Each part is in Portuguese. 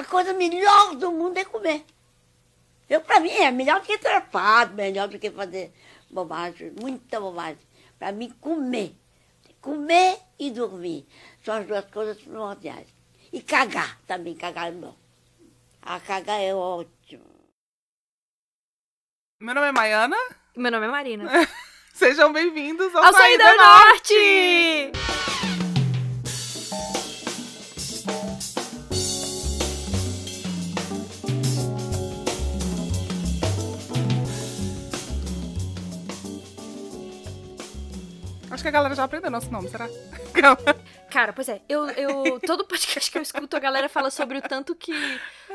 A coisa melhor do mundo é comer. Eu, pra mim, é melhor do que trepado, melhor do que fazer bobagem, muita bobagem. Pra mim, comer. Comer e dormir. São as duas coisas primordiais. E cagar também, cagar é bom. A cagar é ótimo. Meu nome é Maiana. Meu nome é Marina. Sejam bem-vindos ao, Ao Saída Saída Norte! Norte! Acho que a galera já aprendeu nosso nome, será? Cara, pois é, eu, eu todo podcast que eu escuto, a galera fala sobre o tanto que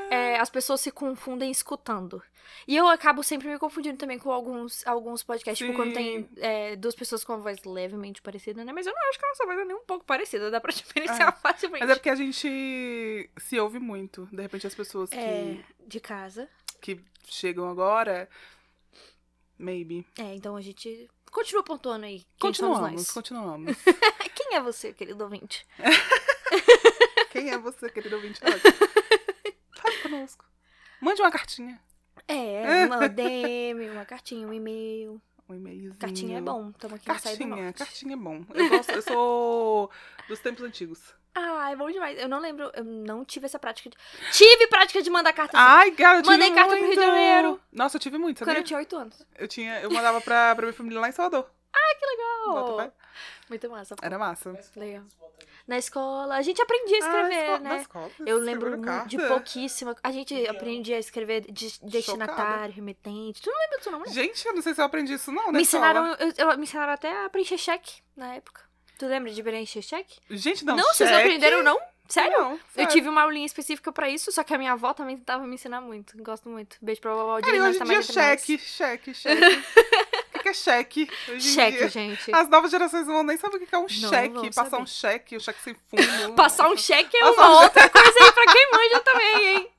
é, as pessoas se confundem escutando. E eu acabo sempre me confundindo também com alguns, alguns podcasts, tipo, quando tem Sim. é, duas pessoas com uma voz levemente parecida, né? Mas eu não acho que a nossa voz é nem um pouco parecida, dá pra diferenciar É. facilmente. Mas é porque a gente se ouve muito. De repente as pessoas que, É, de casa. que chegam agora. Maybe. É, então a gente continua pontuando aí. Continuamos, nós. continuamos. Quem é você, querido ouvinte? Quem é você, querido ouvinte? Fale conosco. Mande uma cartinha. É, uma DM, uma cartinha, um e-mail. Um e-mailzinho. Cartinha é bom, estamos aqui Cartinha, norte. cartinha é bom. Eu, gosto, eu sou dos tempos antigos. Ah, é bom demais. Eu não lembro, eu não tive essa prática. De... Tive prática de mandar carta assim, Ai, cara, eu tive Mandei carta pro Rio de muito. Janeiro. Nossa, eu tive muito, quando sabia? eu tinha 8 anos. Eu tinha, eu mandava pra, pra minha família lá em Salvador. Bota Oh, fé. muito massa. Era massa. Legal. Na escola, a gente aprendia a escrever, Ah, na né? escola, Eu lembro de pouquíssima. A gente aprendia a escrever de- destinatário, remetente. Tu não lembra disso, não, né? Gente, eu não sei se eu aprendi isso não, né? Me ensinaram, eu, eu- me ensinaram até a preencher cheque na época. Tu lembra de preencher cheque? Gente, não, Não, vocês não cheque. aprenderam, não? Sério? Não, Eu sério. tive uma aulinha específica pra isso, só que a minha avó também tentava me ensinar muito. Gosto muito. Beijo pra vovó Cara, e Aldirina, hoje em dia, nós. cheque, cheque, cheque. o que é cheque? Cheque, gente. As novas gerações não vão nem saber o que é um Não cheque. Passar saber. um cheque, um cheque sem fundo. Passar um cheque é Passar uma um outra coisa aí pra quem manja também, hein?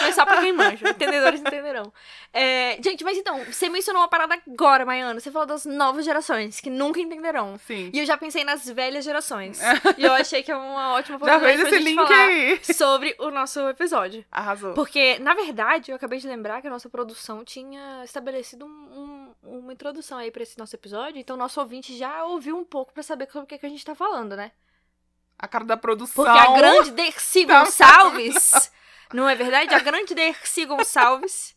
Mas só pra quem manja. Entendedores entenderão. É, gente, mas então, você mencionou uma parada agora, Maiana. Você falou das novas gerações, que nunca entenderão. Sim. E eu já pensei nas velhas gerações. e eu achei que é uma ótima Já oportunidade fez pra esse link falar aí. sobre o nosso episódio. Arrasou. Porque, na verdade, eu acabei de lembrar que a nossa produção tinha estabelecido um- um- uma introdução aí pra esse nosso episódio. Então, nosso ouvinte já ouviu um pouco pra saber sobre o que, que a gente tá falando, né? A cara da produção. Porque a grande Dercy Tá Gonçalves, não é verdade? A grande Dercy Gonçalves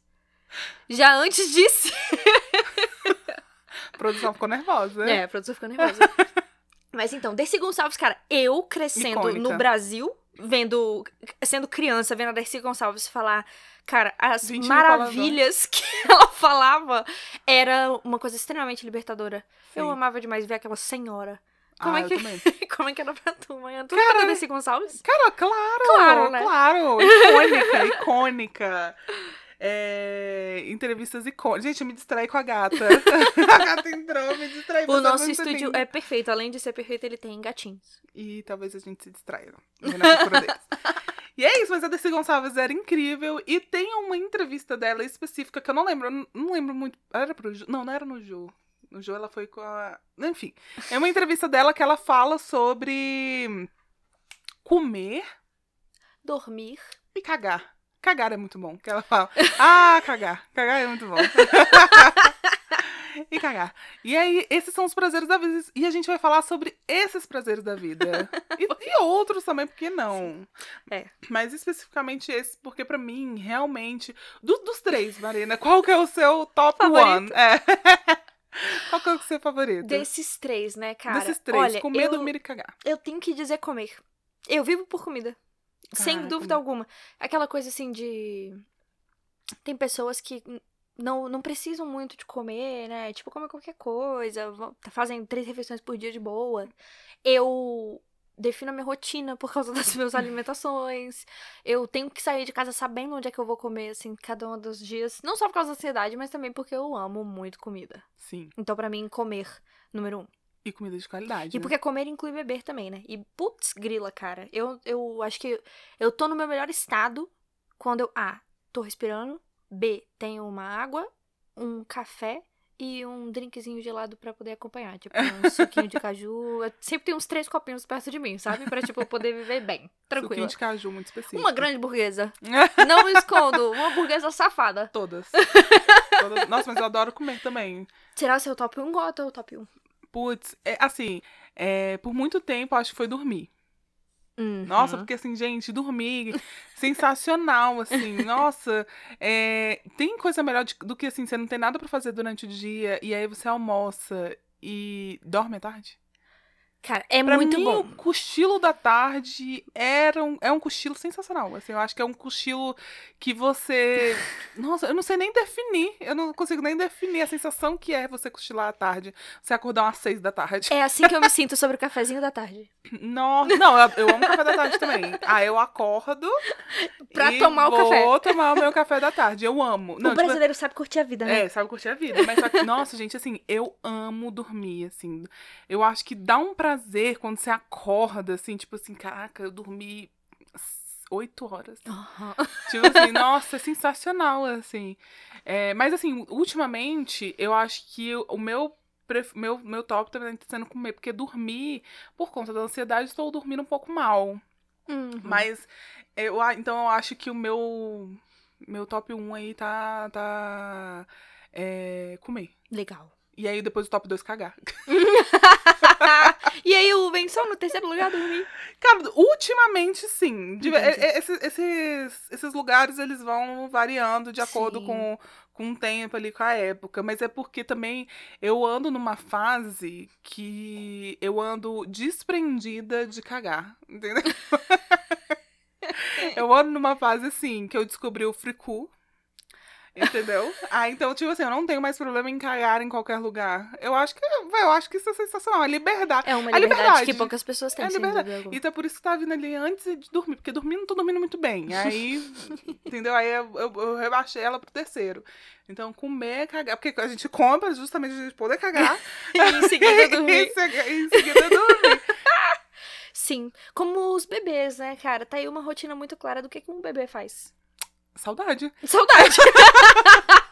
já antes disse. A produção ficou nervosa. É, a produção ficou nervosa. Mas então, Dercy Gonçalves, cara, eu crescendo Icônica. no Brasil, vendo, sendo criança, vendo a Dercy Gonçalves falar, cara, as 20 mil maravilhas que ela falava era uma coisa extremamente libertadora. Eu Sim. amava demais ver aquela senhora. Como ah, é eu que-. Como é que era pra tu, manhã? Tu lembra da Dercy Gonçalves? Cara, claro! Claro, né? Claro! Icônica, icônica. É, entrevistas icônicas. Gente, eu me distraí com a gata. a gata entrou, me distraí. O nosso estúdio é perfeito. Além de ser perfeito, ele tem gatinhos. E talvez a gente se distraia deles. E é isso, mas a Dercy Gonçalves era incrível. E tem uma entrevista dela específica que eu não lembro. Eu não- não lembro muito. Era pro Ju? Não, não era no Ju. No Ju ela foi com a. Enfim. É uma entrevista dela que ela fala sobre comer Dormir. e cagar. Cagar é muito bom. Que ela fala, ah, cagar. Cagar é muito bom. e cagar. E aí, esses são os prazeres da vida. E a gente vai falar sobre esses prazeres da vida. E, e outros também, porque não? É. Mas especificamente esse, porque pra mim, realmente. do- dos três, Marina, qual que é o seu top Favorito? one? É. qual que é o seu favorito? Desses três, né, cara? Desses três, Olha, comer, eu, dormir e cagar. eu tenho que dizer comer. Eu vivo por comida. Sem dúvida comer. alguma. Aquela coisa assim de. Tem pessoas que não, não precisam muito de comer, né? Tipo, comem qualquer coisa, vão- fazem três refeições por dia de boa. Eu defino a minha rotina por causa das minhas alimentações. Eu tenho que sair de casa sabendo onde é que eu vou comer, assim, cada um dos dias. Não só por causa da ansiedade, mas também porque eu amo muito comida. Sim. Então, pra mim, comer, número um. E comida de qualidade. E né? porque comer inclui beber também, né? E putz, grila, cara. Eu, eu acho que eu tô no meu melhor estado quando eu A. tô respirando. B. tenho uma água, um café e um drinkzinho gelado pra poder acompanhar. Tipo, um suquinho de caju. Eu sempre tem uns três copinhos perto de mim, sabe? Pra, tipo, poder viver bem. Tranquilo. Suquinho de caju muito específico. Uma grande burguesa. Não me escondo. Uma burguesa safada. Todas. Todas. Nossa, mas eu adoro comer também. Será o seu top 1 gota ou top 1? Putz, é, assim, é, por muito tempo acho que foi dormir. Uhum. Nossa, porque assim, gente, dormir, sensacional, assim, nossa, é, tem coisa melhor de- do que assim, você não tem nada pra fazer durante o dia, e aí você almoça e dorme à tarde? Cara, é Pra muito mim, bom. o cochilo da tarde era um, é um cochilo sensacional, assim, eu acho que é um cochilo que você, nossa, eu não sei nem definir, eu não consigo nem definir a sensação que é você cochilar à tarde, você acordar umas seis da tarde. É assim que eu me sinto sobre o cafezinho da tarde. Nossa, não, eu, eu amo café da tarde também. Aí eu acordo Pra tomar o café. Vou tomar o meu café da tarde. Eu amo. Não, o tipo, brasileiro sabe curtir a vida, né? é, sabe curtir a vida. Mas só que, nossa, gente, assim, eu amo dormir, assim. Eu acho que dá um prazer quando você acorda, assim, tipo assim, caraca, eu dormi oito horas. Aham. Tipo assim, nossa, é sensacional, assim. É, mas assim, ultimamente, eu acho que o meu, meu, meu top também tá sendo comer, porque dormir, por conta da ansiedade, estou dormindo um pouco mal. Uhum. Mas, eu, então eu acho que o meu, meu top 1 aí tá, tá é, comer. Legal. E aí depois o top 2 cagar. e aí o vem só no terceiro lugar dormir. Cara, ultimamente sim. De- esses, esses, esses lugares eles vão variando de acordo Sim. com, com o tempo ali, com a época. Mas é porque também eu ando numa fase que eu ando desprendida de cagar. Entendeu? eu ando numa fase assim, que eu descobri o fricu. Entendeu? Ah, então, tipo assim, eu não tenho mais problema em cagar em qualquer lugar. Eu acho que, eu acho que isso é sensacional. É liberdade. É uma liberdade, liberdade. que poucas pessoas têm, É liberdade. Então por isso que tá vindo ali antes de dormir, porque dormir não tô dormindo muito bem. Aí, entendeu? Aí eu, eu, eu rebaixei ela pro terceiro. Então, comer, cagar, porque a gente compra justamente a gente poder cagar. E em seguida dormir. seg- em seguida dormir. Sim. Como os bebês, né, cara? Tá aí uma rotina muito clara do que, que um bebê faz. Saudade. Saudade.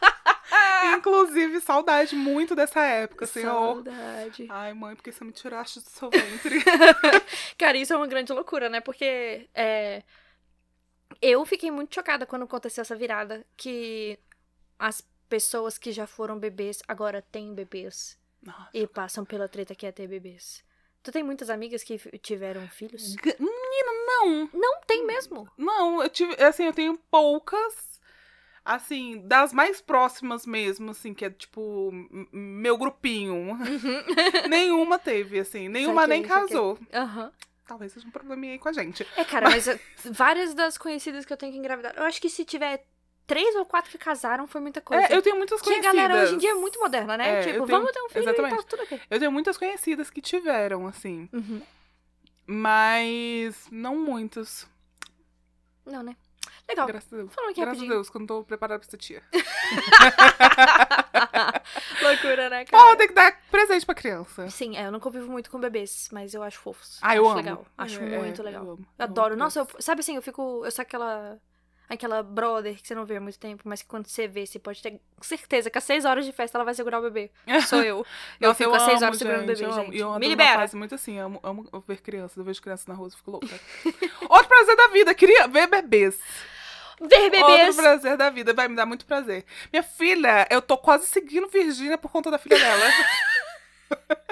Inclusive, saudade muito dessa época, senhor. Saudade. Ai, mãe, porque você me tiraste do seu ventre? Cara, isso é uma grande loucura, né? Porque é, eu fiquei muito chocada quando aconteceu essa virada que as pessoas que já foram bebês agora têm bebês Nossa. e passam pela treta que é ter bebês. Tu tem muitas amigas que tiveram filhos? G- Menina, não. Não tem mesmo. Não, eu tive, assim, eu tenho poucas, assim, das mais próximas mesmo, assim, que é tipo meu grupinho. Nenhuma teve, assim, nenhuma Saquei, nem casou. Aham. Talvez seja um probleminha aí com a gente. É, cara, mas eh, várias das conhecidas que eu tenho que engravidar. Eu acho que se tiver três ou quatro que casaram, foi muita coisa. É, eu tenho muitas Que a conhecidas. galera hoje em dia é muito moderna, né? É, tipo, eu tenho- vamos ter um filho e exatamente. tá tudo aqui. Eu tenho muitas conhecidas que tiveram, assim, Uhum. mas não muitos. Não, né? Legal. Graças a Deus. Falando Graças a rapidinho. Deus, que eu não tô preparada pra ser tia. Loucura, né, Pô, cara? tem que dar presente pra criança. Sim, é, eu não convivo muito com bebês, mas eu acho fofos. Ah, eu acho amo. legal. Acho É, muito é, legal. eu Eu, amo. adoro. amo Nossa, eu, sabe assim, eu fico. Eu sou aquela. Aquela brother que você não vê há muito tempo, mas que quando você vê, você pode ter certeza que às seis horas de festa ela vai segurar o bebê. Sou eu. Eu Nossa, fico às seis amo, horas segurando o bebê, eu amo. gente. Eu ando Me libera. fase muito assim, amo, amo ver crianças. Eu vejo crianças na rua, eu fico louca. Outro prazer da vida, queria ver bebês. Ver bebês. Outro prazer da vida, vai me dar muito prazer. Minha filha, eu tô quase seguindo Virgínia por conta da filha dela.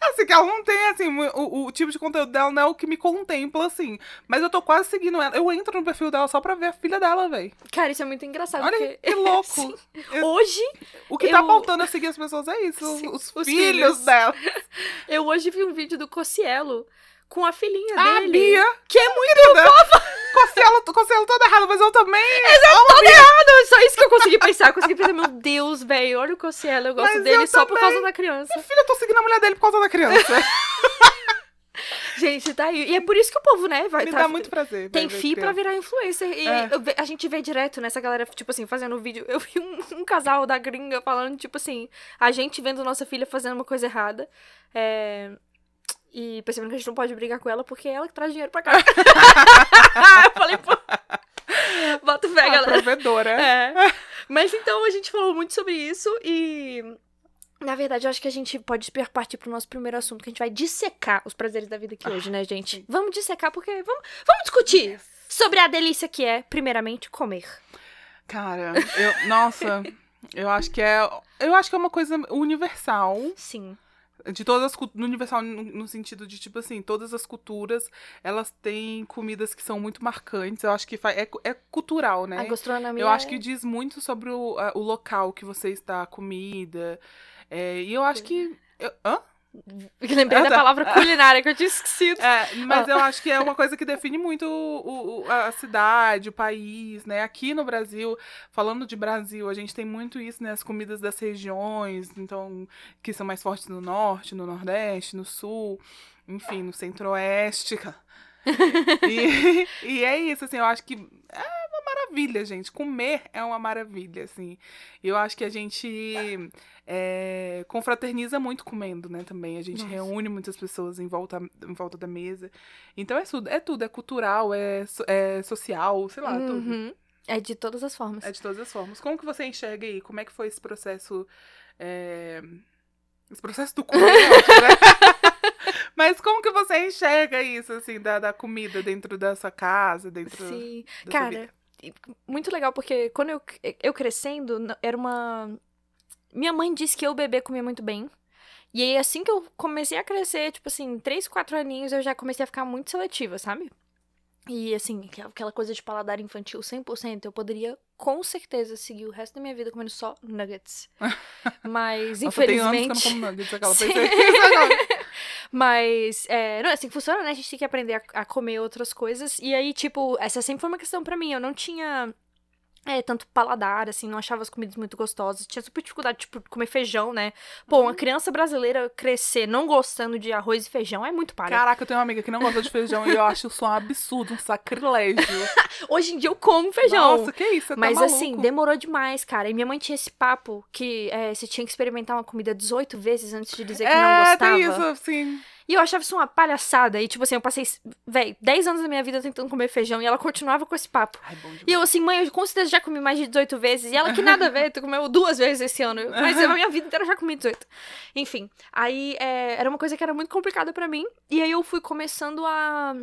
Assim, que ela não tem, assim, o, o tipo de conteúdo dela não é o que me contempla, assim. Mas eu tô quase seguindo ela. Eu entro no perfil dela só pra ver a filha dela, velho. Cara, isso é muito engraçado. Olha porque... que louco. Eu- Hoje, O que tá eu- faltando a seguir as pessoas é isso. os- Sim, os, os filhos, filhos. dela. eu hoje vi um vídeo do Cocielo com a filhinha Ah, dele. Bia. Que é muito fofa. Cosselo, cosselo toda errada, mas eu também. Tudo errado! Só isso que eu consegui pensar. Eu consegui pensar, meu Deus, velho, olha o Cocielo. Eu gosto Mas dele eu só por também. causa da criança. Filha, eu tô seguindo a mulher dele por causa da criança. Gente, tá aí. E é por isso que o povo, né, vai Me tá- dá muito prazer. Tem fi pra virar influencer. E É. eu a gente vê direto nessa galera, tipo assim, fazendo vídeo. Eu vi um, um casal da gringa falando, tipo assim, a gente vendo nossa filha fazendo uma coisa errada. É, E percebendo que a gente não pode brigar com ela porque é ela que traz dinheiro pra cá. eu falei, pô. Bota fé, A galera. provedora. É. Mas então a gente falou muito sobre isso e Na verdade, eu acho que a gente pode partir pro nosso primeiro assunto, que a gente vai dissecar os prazeres da vida aqui hoje, né, gente? Vamos dissecar, porque vamos, vamos discutir sobre a delícia que é, primeiramente, comer. Cara, eu, nossa, eu acho que é, eu acho que é uma coisa universal. Sim. De todas as culturas, universal no, no sentido de, tipo assim, todas as culturas, elas têm comidas que são muito marcantes. Eu acho que é, é cultural, né? A gastronomia. Eu acho é- que diz muito sobre o, a- o local que você está, a comida. É, e eu acho que. eu- hã? Lembrei Ah, da tá. palavra culinária que eu tinha esquecido. É, mas eu acho que é uma coisa que define muito o, o- a cidade, o país, né? Aqui no Brasil, falando de Brasil, a gente tem muito isso, né? As comidas das regiões, então, que são mais fortes no norte, no nordeste, no sul, enfim, no centro-oeste. E, e é isso, assim, eu acho que é uma maravilha, gente. Comer é uma maravilha, assim. Eu acho que a gente é, confraterniza muito comendo, né, também. A gente Nossa. reúne muitas pessoas em volta, em volta da mesa. Então é tudo, é tudo, é cultural, é, é social, sei lá, tudo. Uhum. É de todas as formas. É de todas as formas. Como que você enxerga aí? Como é que foi esse processo? é, Esse processo do acho, né? Mas como que você enxerga isso, assim, da, da comida dentro da sua casa, dentro Sim. da sua Cara, vida? muito legal, porque quando eu, eu crescendo, era uma. Minha mãe disse que eu bebê comia muito bem. E aí, assim que eu comecei a crescer, tipo assim, 3, 4 aninhos, eu já comecei a ficar muito seletiva, sabe? E assim, aquela- coisa de paladar infantil 100%, eu poderia com certeza seguir o resto da minha vida comendo só nuggets. Mas, Nossa, tem anos que eu infelizmente. não como nuggets, aquela Sim. Mas, é, não é assim que funciona, né? A gente tem que aprender a, a comer outras coisas. E aí, tipo, essa sempre foi uma questão pra mim. Eu não tinha é, tanto paladar, assim, não achava as comidas muito gostosas. Tinha super dificuldade, tipo, de comer feijão, né? Pô, uma criança brasileira crescer não gostando de arroz e feijão é muito para. Caraca, eu tenho uma amiga que não gosta de feijão e eu acho isso um absurdo, um sacrilégio. Hoje em dia eu como feijão. Nossa, que isso, tá Mas maluco. assim, demorou demais, cara. E minha mãe tinha esse papo que é, você tinha que experimentar uma comida 18 vezes antes de dizer que não É, gostava. tem isso, sim. E eu achava isso uma palhaçada. E, tipo assim, eu passei, véi, 10 anos da minha vida tentando comer feijão e ela continuava com esse papo. Ai. E eu assim, mãe, eu com certeza já comi mais de 18 vezes. E ela que nada a ver, tu comeu duas vezes esse ano. Mas eu, a minha vida inteira já comi 18. Enfim, aí é, era uma coisa que era muito complicada pra mim. E aí eu fui começando a,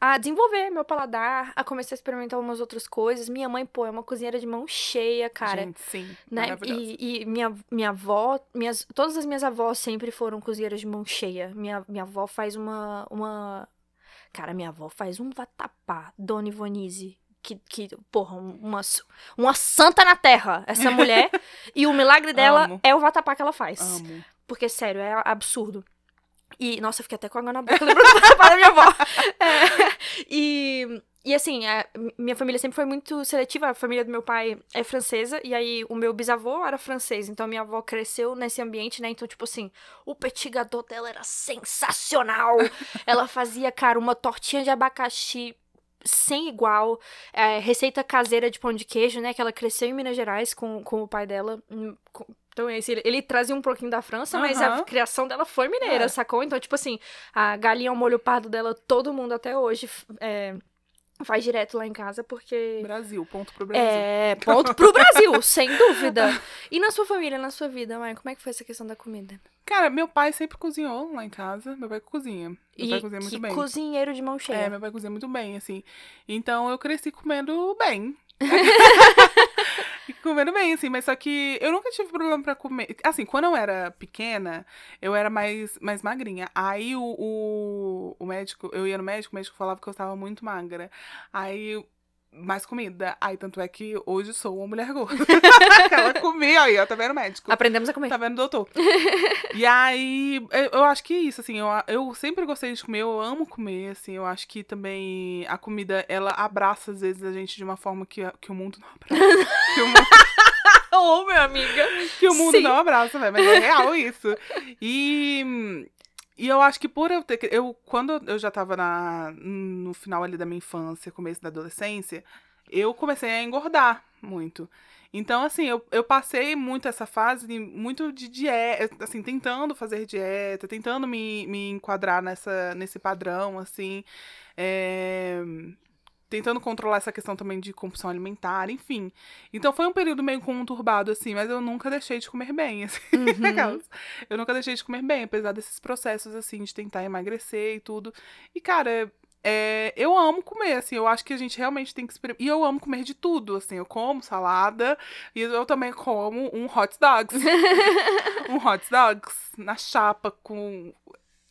a desenvolver meu paladar, a começar a experimentar umas outras coisas. Minha mãe, pô, é uma cozinheira de mão cheia, cara Gente, sim, né? E, e minha, minha avó, minhas, todas as minhas avós sempre foram cozinheiras de mão cheia. Minha, minha avó faz uma, uma. Cara, minha avó faz um vatapá, Dona Ivonise. Que, que, porra, uma, uma santa na terra, essa mulher. e o milagre dela Amo. é o vatapá que ela faz. Amo. Porque, sério, é absurdo. E, nossa, eu fiquei até com água na boca lembrando da minha avó. É, e, e assim, a- minha família sempre foi muito seletiva. A família do meu pai é francesa. E aí, o meu bisavô era francês. Então, minha avó cresceu nesse ambiente, né? Então, tipo assim, o petit gâteau dela era sensacional. Ela fazia, cara, uma tortinha de abacaxi sem igual. É, receita caseira de pão de queijo, né? Que ela cresceu em Minas Gerais com, com o pai dela. Hum, com- Então, esse, ele, ele trazia um pouquinho da França, mas a criação dela foi mineira, É. sacou? Então, tipo assim, a galinha ao molho pardo dela, todo mundo até hoje é, faz direto lá em casa, porque. Brasil, ponto pro Brasil. É, ponto pro Brasil, sem dúvida. E na sua família, na sua vida, mãe, como é que foi essa questão da comida? Cara, meu pai sempre cozinhou lá em casa. Meu pai cozinha. Meu E pai cozinha muito bem. cozinheiro de mão É, cheia. meu pai cozinha muito bem, assim. Então eu cresci comendo bem. Comendo bem, assim, mas só que eu nunca tive problema pra comer. Assim, quando eu era pequena, eu era mais, mais magrinha. Aí o, o, o médico, eu ia no médico, o médico falava que eu estava muito magra. Aí, mais comida. Aí, tanto é que hoje sou uma mulher gorda. Ela comia aí, ó, tá vendo, médico? Aprendemos a comer. Tá vendo, doutor? e aí, eu, eu acho que é isso, assim, eu, eu sempre gostei de comer, eu amo comer, assim, eu acho que também a comida, ela abraça, às vezes, a gente de uma forma que, que o mundo não abraça. que, o, mu- Ô, minha amiga. que o mundo Sim. não abraça, velho, mas é real isso. E... E eu acho que por eu ter. Eu, quando eu já tava na, no final ali da minha infância, começo da adolescência, eu comecei a engordar muito. Então, assim, eu, eu passei muito essa fase de- muito de dieta, assim, tentando fazer dieta, tentando me, me enquadrar nessa, nesse padrão, assim. é, tentando controlar essa questão também de compulsão alimentar, enfim. Então foi um período meio conturbado, assim, mas eu nunca deixei de comer bem, assim. Uhum. eu nunca deixei de comer bem, apesar desses processos, assim, de tentar emagrecer e tudo. E, cara, é, eu amo comer, assim, eu acho que a gente realmente tem que experimentar. E eu amo comer de tudo, assim, eu como salada e eu também como um hot dogs. um hot dogs na chapa com.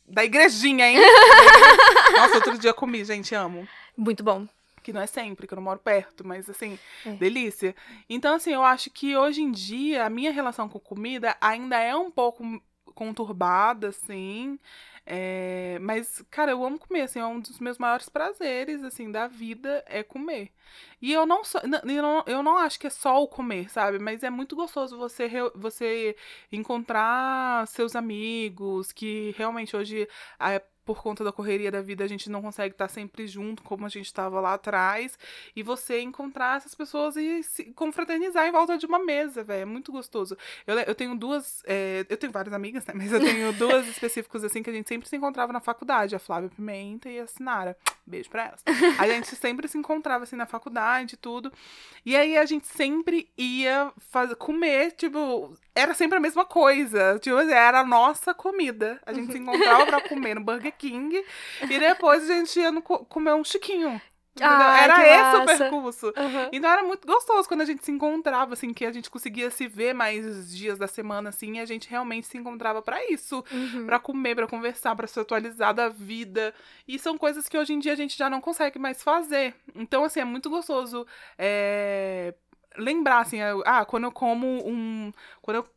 Da igrejinha, hein? Nossa, outro dia eu comi, gente, amo. Muito bom. Que não é sempre, que eu não moro perto, mas assim, É. delícia. Então, assim, eu acho que hoje em dia a minha relação com comida ainda é um pouco conturbada, assim. é, Mas, cara, eu amo comer, assim, é um dos meus maiores prazeres, assim, da vida é comer. E eu não, sou, n- eu não, eu não acho que é só o comer, sabe? Mas é muito gostoso você, re- você encontrar seus amigos, que realmente hoje, por conta da correria da vida, a gente não consegue estar sempre junto como a gente estava lá atrás. E você encontrar essas pessoas e se confraternizar em volta de uma mesa, velho. É muito gostoso. Eu, eu tenho duas. é, eu tenho várias amigas, né? Mas eu tenho duas específicas, assim, que a gente sempre se encontrava na faculdade: a Flávia Pimenta e a Sinara. Beijo pra elas. A gente sempre se encontrava, assim, na faculdade e tudo. E aí a gente sempre ia fazer, comer, tipo, era sempre a mesma coisa. Tipo, era a nossa comida. A gente se encontrava pra comer no Burger King e depois a gente ia no co- comer um chiquinho. Ai, era esse o massa. percurso. Uhum. Então era muito gostoso quando a gente se encontrava, assim, que a gente conseguia se ver mais dias da semana, assim, e a gente realmente se encontrava pra isso. Uhum. Pra comer, pra conversar, pra se atualizar da vida. E são coisas que hoje em dia a gente já não consegue mais fazer. Então, assim, é muito gostoso é, lembrar, assim, eu- ah, quando eu como um. Quando eu.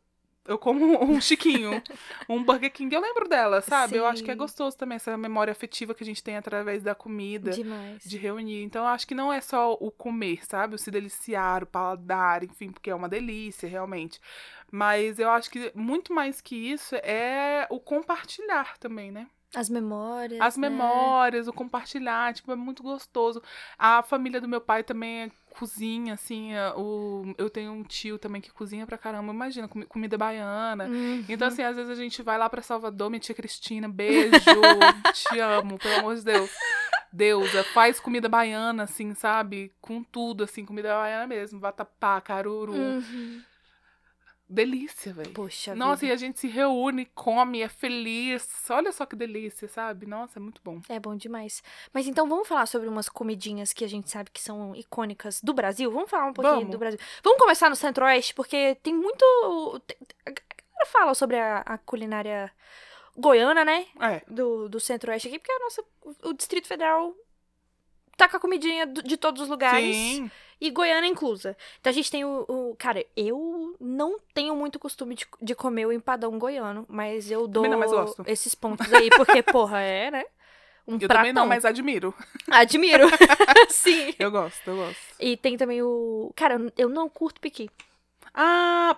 Eu como um chiquinho, um Burger King, eu lembro dela, sabe? Eu acho que é Sim. gostoso também essa memória afetiva que a gente tem através da comida Demais. de reunir. Então, eu acho que não é só o comer, sabe? O se deliciar, o paladar, enfim, porque é uma delícia, realmente. Mas eu acho que muito mais que isso é o compartilhar também, né? As memórias. As né? memórias, o compartilhar, tipo, é muito gostoso. A família do meu pai também é cozinha, assim, é, o, eu tenho um tio também que cozinha pra caramba, imagina, comi- comida baiana. Uhum. Então, assim, às vezes a gente vai lá pra Salvador, minha tia Cristina, beijo, te amo, pelo amor de Deus. Deusa, faz comida baiana, assim, sabe? Com tudo, assim, comida baiana mesmo. Vatapá, caruru. Uhum. Delícia, velho. Poxa Nossa, e vida. a gente se reúne, come, é feliz. Olha só que delícia, sabe? Nossa, é muito bom. É bom demais. Mas então vamos falar sobre umas comidinhas que a gente sabe que são icônicas do Brasil? Vamos falar um pouquinho Vamos. do Brasil. Vamos começar no Centro-Oeste, porque tem muito. A galera fala sobre a, a culinária goiana, né? É. Do, do Centro-Oeste aqui, porque a nossa, o Distrito Federal tá com a comidinha de todos os lugares. Sim. E Goiânia inclusa. Então a gente tem o, o- Cara, eu não tenho muito costume de, de comer o empadão goiano, mas eu dou não, mas esses pontos aí, porque, porra, é, né? Um Eu pratão. também não, mas admiro. Admiro. Sim. Eu gosto, eu gosto. E tem também o. Cara, eu- não curto piqui. Ah,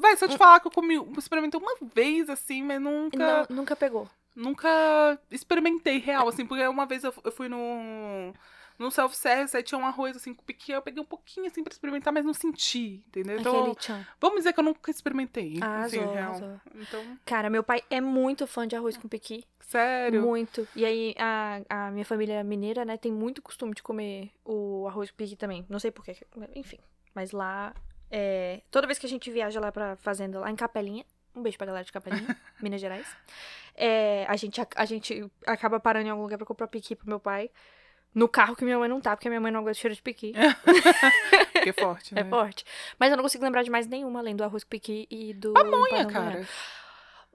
vai, se eu te falar que eu comi, experimentei uma vez, assim, mas nunca. Não, nunca pegou. Nunca experimentei real, assim, porque uma vez eu, eu fui no, no self-service, aí tinha um arroz, assim, com piqui, eu peguei um pouquinho, assim, pra experimentar, mas não senti, entendeu? Então, vamos dizer que eu nunca experimentei, Arrasou, assim, real. arrasou. Então, Cara, meu pai é muito fã de arroz com piqui. sério. Muito. E aí, a, a minha família mineira, né, tem muito costume de comer o arroz com piqui também. Não sei porquê. Enfim. Mas lá, é, toda vez que a gente viaja lá pra fazenda, lá em Capelinha, um beijo pra galera de Capelinha, Minas Gerais, é, a, gente, a gente acaba parando em algum lugar pra comprar piqui pro meu pai. No carro que minha mãe não tá, porque minha mãe não gosta de cheiro de piqui. Que é forte, né? É forte. Mas eu não consigo lembrar de mais nenhuma, além do arroz com piqui e do Pamonha, cara.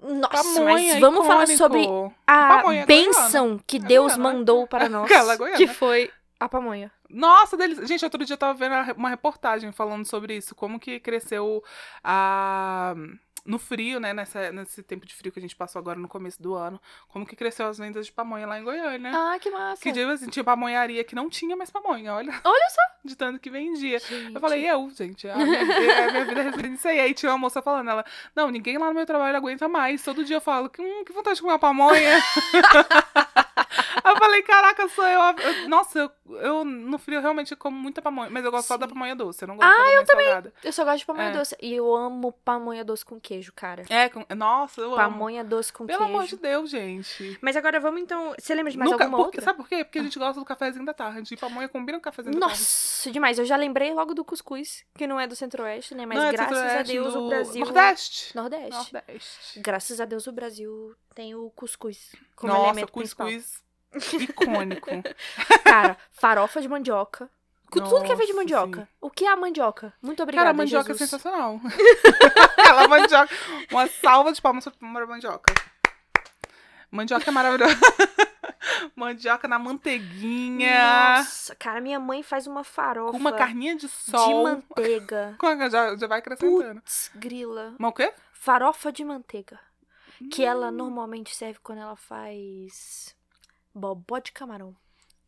Nossa, Pamonha, mas vamos falar icônico. sobre a Pamonha é bênção que É Deus goiana, mandou para nós, que foi a pamonha. Nossa, delícia. Gente, outro dia eu tava vendo uma reportagem falando sobre isso, como que cresceu a no frio, né, nessa, nesse tempo de frio que a gente passou agora no começo do ano, como que cresceu as vendas de pamonha lá em Goiânia. Ah, que massa. Que tipo assim, tinha pamonharia que não tinha mais pamonha, olha. Olha só. De tanto que vendia. Gente. Eu falei, eu, gente, a minha, a minha vida resume nisso aí. Aí tinha uma moça falando, ela, não, ninguém lá no meu trabalho aguenta mais. Todo dia eu falo, hum, que vontade de comer uma pamonha. falei, caraca, sou eu. eu- nossa, eu, eu no frio realmente como muita pamonha, mas eu gosto só da Sim. pamonha doce. Eu não gosto ah, eu também. salgada. Eu só gosto de pamonha É. doce. E eu amo pamonha doce com queijo, cara. É, com- nossa, eu amo. Pamonha doce com Pelo queijo. amor de Deus, gente. Mas agora vamos então. Você lembra de mais Nunca- alguma porque- outra? Sabe por quê? Porque a gente gosta do cafezinho da tarde. E pamonha combina com o cafezinho da tarde. Nossa, demais. Eu já lembrei logo do cuscuz, que não é do Centro-Oeste, né? Mas Não, é graças a Deus do o Brasil. Nordeste. Nordeste. Nordeste. Graças a Deus o Brasil tem o cuscuz como Nossa, elemento principal. Icônico. Cara, farofa de mandioca. Com tudo que é feito de Nossa, mandioca. sim. O que é a mandioca? Muito obrigada, Cara, a mandioca Jesus. é sensacional. Aquela mandioca. Uma salva de palmas pra mandioca. Mandioca é maravilhosa. mandioca na manteiguinha. Nossa, cara, minha mãe faz uma farofa Com uma carninha de de sol. manteiga. Com a- Já, já vai acrescentando. Putz, grila. Mas o quê? Farofa de manteiga. Que Hum. ela normalmente serve quando ela faz bobó de camarão.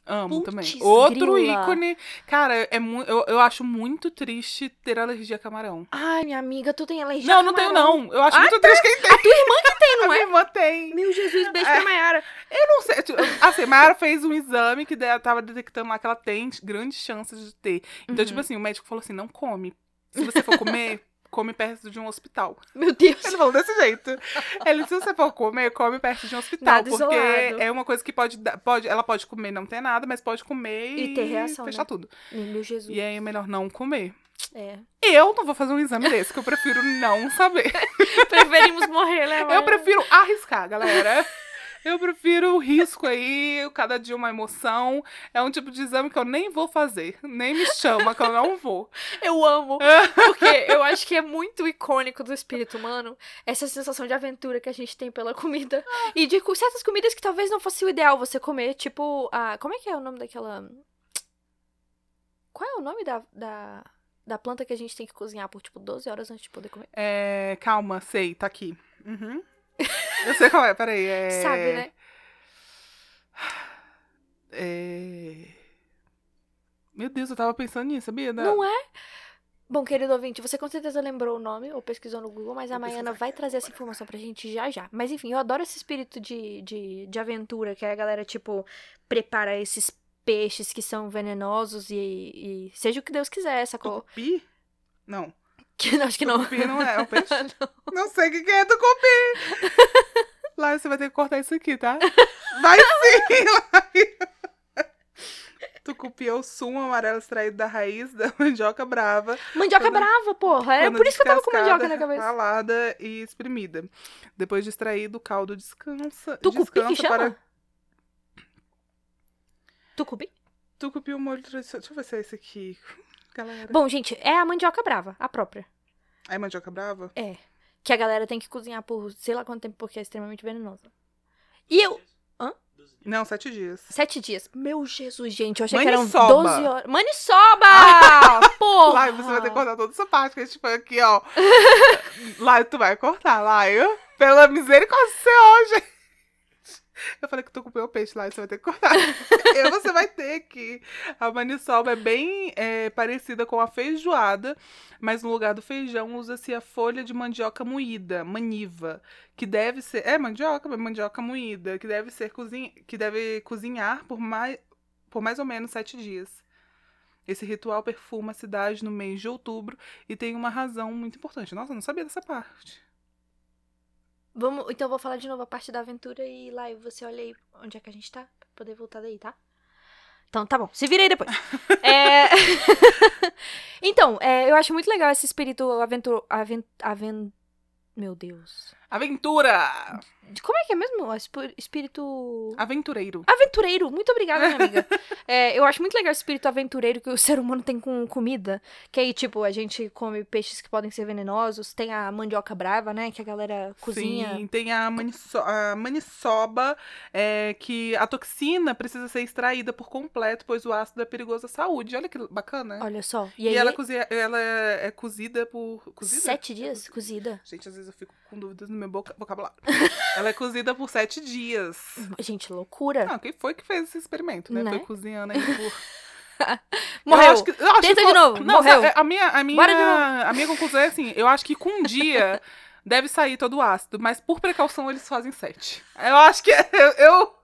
Amo também. Outro grila. ícone. Cara, é eu, eu acho muito triste ter alergia a camarão. Ai, minha amiga, tu tem alergia Não, a não tenho, camarão? não. Eu acho Ah, muito triste quem tem. A tua irmã que tem, não A minha é? irmã tem. Meu Jesus, beijo É. pra Mayara. Eu não sei. tipo, Assim, Mayara fez um exame que de- tava detectando lá que ela tem grandes chances de ter. Então, Uhum. tipo assim, o médico falou assim: não come. Se você for comer, come perto de um hospital. Meu Deus. Ele falou desse jeito. Ele, se você for comer, come perto de um hospital. Nada porque isolado. é uma coisa que pode, pode. Ela pode comer e não ter nada, mas pode comer E ter reação, fechar né? tudo. Meu Jesus. E aí é melhor não comer. É. Eu não vou fazer um exame desse, que eu prefiro não saber. Preferimos morrer, né, mãe? Eu prefiro arriscar, galera. Eu prefiro o risco aí, cada dia uma emoção. É um tipo de exame que eu nem vou fazer. Nem me chama, que eu não vou. Eu amo. Porque eu acho que é muito icônico do espírito humano essa sensação de aventura que a gente tem pela comida. E de certas comidas que talvez não fosse o ideal você comer. Tipo, a. Como é que é o nome daquela. Qual é o nome da, da, da planta que a gente tem que cozinhar por, tipo, 12 horas antes de poder comer? É, calma, sei, tá aqui. Uhum. Eu sei qual é, peraí. É... Sabe, né? É... Meu Deus, eu tava pensando nisso, sabia? Não é? Bom, querido ouvinte, você com certeza lembrou o nome ou pesquisou no Google, mas a Maiana vai trazer essa informação pra gente já já. Mas enfim, eu adoro esse espírito de, de, de aventura, que a galera, tipo, prepara esses peixes que são venenosos e, e seja o que Deus quiser, sacou? Tucupi? Não. Que, acho que não. Tucupi não é o peixe? não. sei o que que é tucupi. Lá você vai ter que cortar isso aqui, tá? Vai sim, Lai. Tucupi é o sumo amarelo extraído da raiz da mandioca brava. Mandioca Quando- brava, porra. É por isso que eu tava com mandioca na cabeça. Ralada e espremida. Depois de extraído, o caldo descansa. Tucupi que descansa chama? para Tucupi? Tucupi, o molho tradicional. Deixa eu ver se é esse aqui. Galera. Bom, gente, é a mandioca brava, a própria. Aí, mandioca brava? É. Que a galera tem que cozinhar por sei lá quanto tempo, porque é extremamente venenosa. E eu. Não, sete dias. Sete dias. Meu Jesus, gente. Eu achei Maniçoba. que eram 12 horas. Maniçoba! Porra! Lá, você vai ter que cortar toda essa parte que a gente foi aqui, ó. Lá, tu vai cortar, lá, eu. Pela misericórdia do Senhor, gente. Eu falei que tu comeu o peixe lá, você vai ter que cortar. e você vai ter que. A maniçoba é bem é, parecida com a feijoada, mas no lugar do feijão usa-se a folha de mandioca moída, maniva, que deve ser. É mandioca, mandioca moída, que deve ser cozin... que deve cozinhar por mais, por mais ou menos sete dias. Esse ritual perfuma a cidade no mês de outubro e tem uma razão muito importante. Nossa, eu não sabia dessa parte. Vamos, então eu vou falar de novo a parte da aventura e lá você olha aí onde é que a gente tá, pra poder voltar daí, tá? Então tá bom, se vira aí depois. É, então, é, eu acho muito legal esse espírito aventura. Aven... aven- Meu Deus. Aventura! Como é que é mesmo? O Espírito. Aventureiro. Aventureiro, muito obrigada, minha amiga. É, eu acho muito legal esse espírito aventureiro que o ser humano tem com comida. Que aí, tipo, a gente come peixes que podem ser venenosos. Tem a mandioca brava, né? Que a galera cozinha. Sim, tem a, maniço a maniçoba, é, que a toxina precisa ser extraída por completo, pois o ácido é perigoso à saúde. Olha que bacana. Olha só. E, E, aí, ela, cozinha, ela é, é cozida por. Cozida? sete dias cozida. Gente, às vezes eu fico com dúvidas no meu boca- vocabulário. ela é cozida por sete dias. Gente, loucura. Não, quem foi que fez esse experimento, né? Né? Foi cozinhando aí por. Morreu. Eu acho que- eu acho Tenta que de novo. Não, Morreu. sabe, a minha, a minha, a minha conclusão é assim, eu acho que com um dia deve sair todo o ácido, mas por precaução eles fazem sete. Eu acho que eu, eu,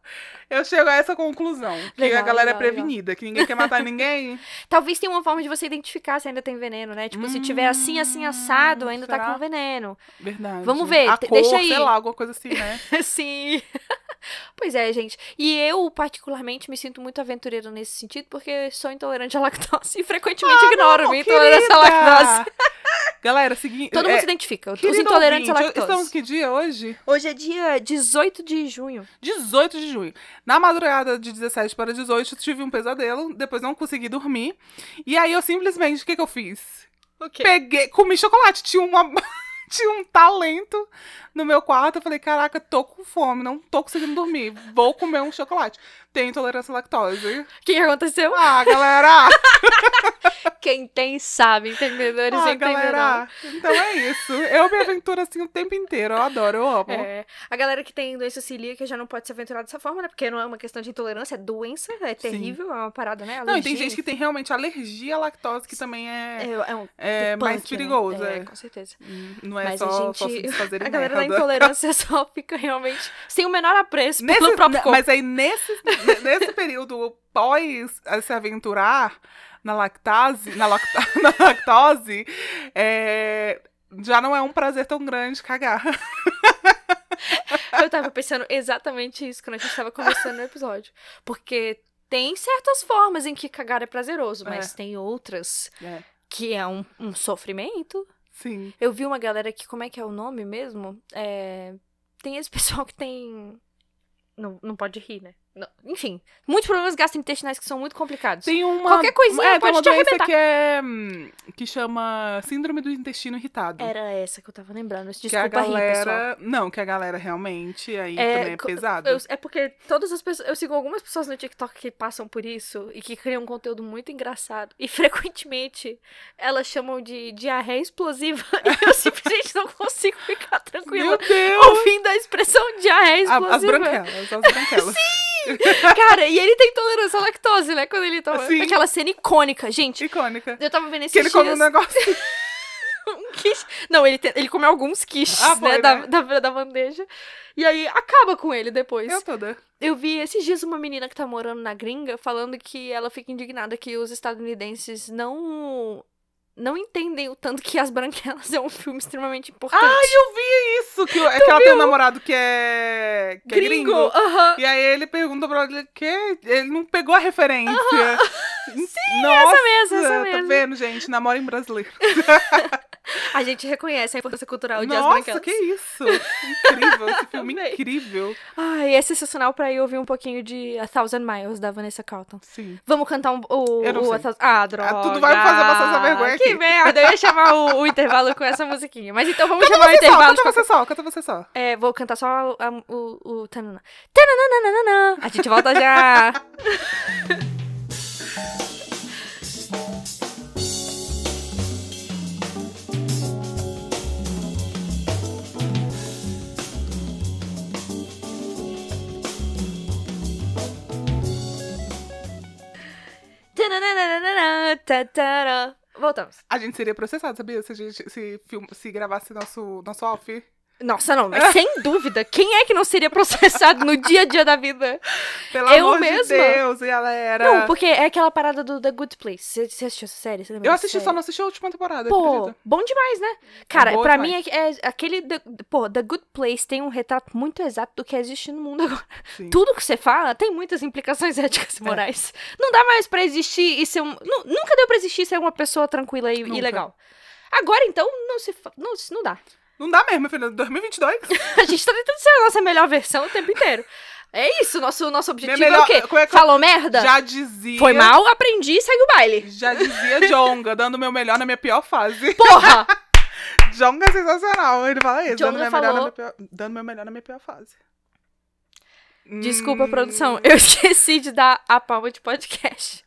Eu chego a essa conclusão. Que Legal, a galera legal, é prevenida, que ninguém quer matar ninguém. Talvez tenha uma forma de você identificar se ainda tem veneno, né? Tipo, se tiver assim, assim, assado, ainda tá será? com veneno. Verdade. Vamos ver, A cor, deixa aí. sei lá, alguma coisa assim, né? Sim. Pois é, gente. E eu, particularmente, me sinto muito aventureira nesse sentido, porque sou intolerante à lactose e frequentemente ignoro Ah, Não, minha intolerância à querida! lactose. Galera, seguinte. Todo mundo é, se identifica. Os intolerantes à ouvinte, lactose. Estamos que dia hoje? Hoje é dia 18 de junho. 18 de junho. Na madrugada de 17 para 18, eu tive um pesadelo. Depois não consegui dormir. E aí eu simplesmente, o que, que eu fiz? Peguei, comi chocolate. Tinha uma. Tinha um talento no meu quarto. Eu falei, caraca, tô com fome, não tô conseguindo dormir. Vou comer um chocolate. Tenho intolerância à lactose. O que aconteceu? Ah, galera! Quem tem sabe, entendedores ah, entenderão. galera! Então é isso. Eu me aventuro assim o tempo inteiro. Eu adoro, eu amo. É, a galera que tem doença celíaca já não pode se aventurar dessa forma, né? Porque não é uma questão de intolerância, é doença, é terrível, é uma parada, né? Não, e tem Alergia, gente que tem realmente alergia à lactose, que também é, É, é um é punk, mais né? perigoso. É, É. com certeza. Não é Mas só, a gente. só se desfazer a galera da. Intolerância só fica realmente sem o menor apreço Nesse- pelo próprio corpo. mas aí, nesse, ne- nesse período pós se aventurar na lactase, na, lacta, na lactose, é, já não é um prazer tão grande cagar. Eu tava pensando exatamente isso quando a gente tava conversando no episódio. Porque tem certas formas em que cagar é prazeroso, mas tem outras É, que é um, um sofrimento. Sim. Eu vi uma galera que, como é que é o nome mesmo? É, Tem esse pessoal que tem. Não, não pode rir, né? Não, Enfim, muitos problemas gastrointestinais que são muito complicados. Tem uma, Qualquer coisinha é, tem pode uma te que é hum, que chama síndrome do intestino irritado. Era essa que eu tava lembrando. que a Desculpa rir, pessoal. galera, não, que a galera realmente aí É, também é pesado. Eu- é porque todas as pessoas. Eu sigo algumas pessoas no TikTok que passam por isso e que criam um conteúdo muito engraçado. E frequentemente elas chamam de diarreia explosiva. e eu simplesmente não consigo ficar tranquila Meu Deus! ouvindo a expressão diarreia A- as explosiva. branquelas, as branquelas. Cara, e ele tem intolerância à lactose, né? Quando ele toma. Sim. Aquela cena icônica. Gente, Icônica. eu tava vendo esses Que ele come um negócio. um quiche. Não, ele, te- ele come alguns quiches, Ah, né? foi, Da, né? da, da bandeja. E aí acaba com ele depois. Eu toda. Eu vi esses dias uma menina que tá morando na gringa falando que ela fica indignada que os estadunidenses não não entendem o tanto que As Branquelas é um filme extremamente importante. Ai, eu vi isso! Que, é que ela tem um namorado que é. que é gringo. Aham. E aí ele pergunta pra ela que ele não pegou a referência. Sim, essa mesmo, essa Tá mesmo. vendo, gente? Namora em brasileiro. A gente reconhece a importância cultural de As Nossa, Branquelas. que isso! Incrível, esse filme incrível. Ai, é sensacional pra ir ouvir um pouquinho de A Thousand Miles, da Vanessa Carlton. Sim. Vamos cantar um, o, Eu não o sei. A Thousand... Ah, droga. tudo vai fazer passar essa vergonha Que aqui. merda, eu ia chamar o, o intervalo com essa musiquinha. Mas então vamos Canta chamar o só, intervalo de canta você só, canta você só. É, vou cantar só a- o, o tanana. Tananana. A gente volta já. Tananana, tatara. Voltamos. A gente seria processado, sabia? Se, a gente, se, film, se gravasse nosso, nosso off. Nossa, não, mas sem dúvida. Quem é que não seria processado no dia a dia da vida? Pelo Eu amor mesma? de Deus, galera. Não, porque é aquela parada do The Good Place. Você, você assistiu essa série? Você Eu assisti, série? só não assisti a última temporada, Pô, acredita? bom demais, né? Cara, boa pra demais. mim é, é aquele. The, pô, The Good Place tem um retrato muito exato do que existe no mundo agora. Sim. Tudo que você fala tem muitas implicações éticas e morais. Não dá mais pra existir e ser um. nu- nunca deu pra existir ser uma pessoa tranquila e, e legal. Agora, então, não se. Não, não dá. Não dá mesmo, filho. 2022. A gente tá tentando ser a nossa melhor versão o tempo inteiro. É isso, nosso, nosso objetivo é melhor- o quê? é eu- Falou merda? Já dizia. Foi mal, aprendi, segue o baile. Já dizia Jonga, dando o meu melhor na minha pior fase. Porra! Jonga é sensacional. Ele fala isso, dando Jonga meu, melhor na falou- minha pior, dando meu melhor na minha pior fase. Desculpa, Hum. produção. Eu esqueci de dar a palma de podcast.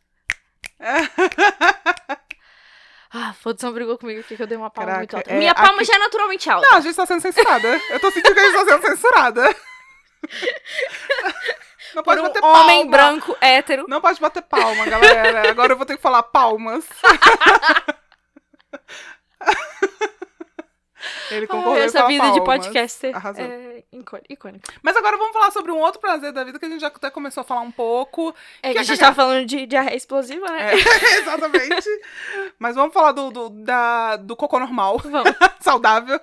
Ah, produção brigou comigo aqui que eu dei uma palma Caraca, muito alta. é, Minha palma aqui- já é naturalmente alta. Não, a gente tá sendo censurada. Eu tô sentindo que a gente tá sendo censurada. Não Por pode um bater homem palma. branco, hétero. Não pode bater palma, galera. Agora eu vou ter que falar palmas. Ele Ai, concordou essa com a vida de palmas. podcaster Arrasou. é icô- icônica. Mas agora vamos falar sobre um outro prazer da vida que a gente já até começou a falar um pouco. É que Quer a gente cagar? tava falando de diarreia explosiva, né? É, exatamente. Mas vamos falar do, do, da, do cocô normal, Vamos. saudável.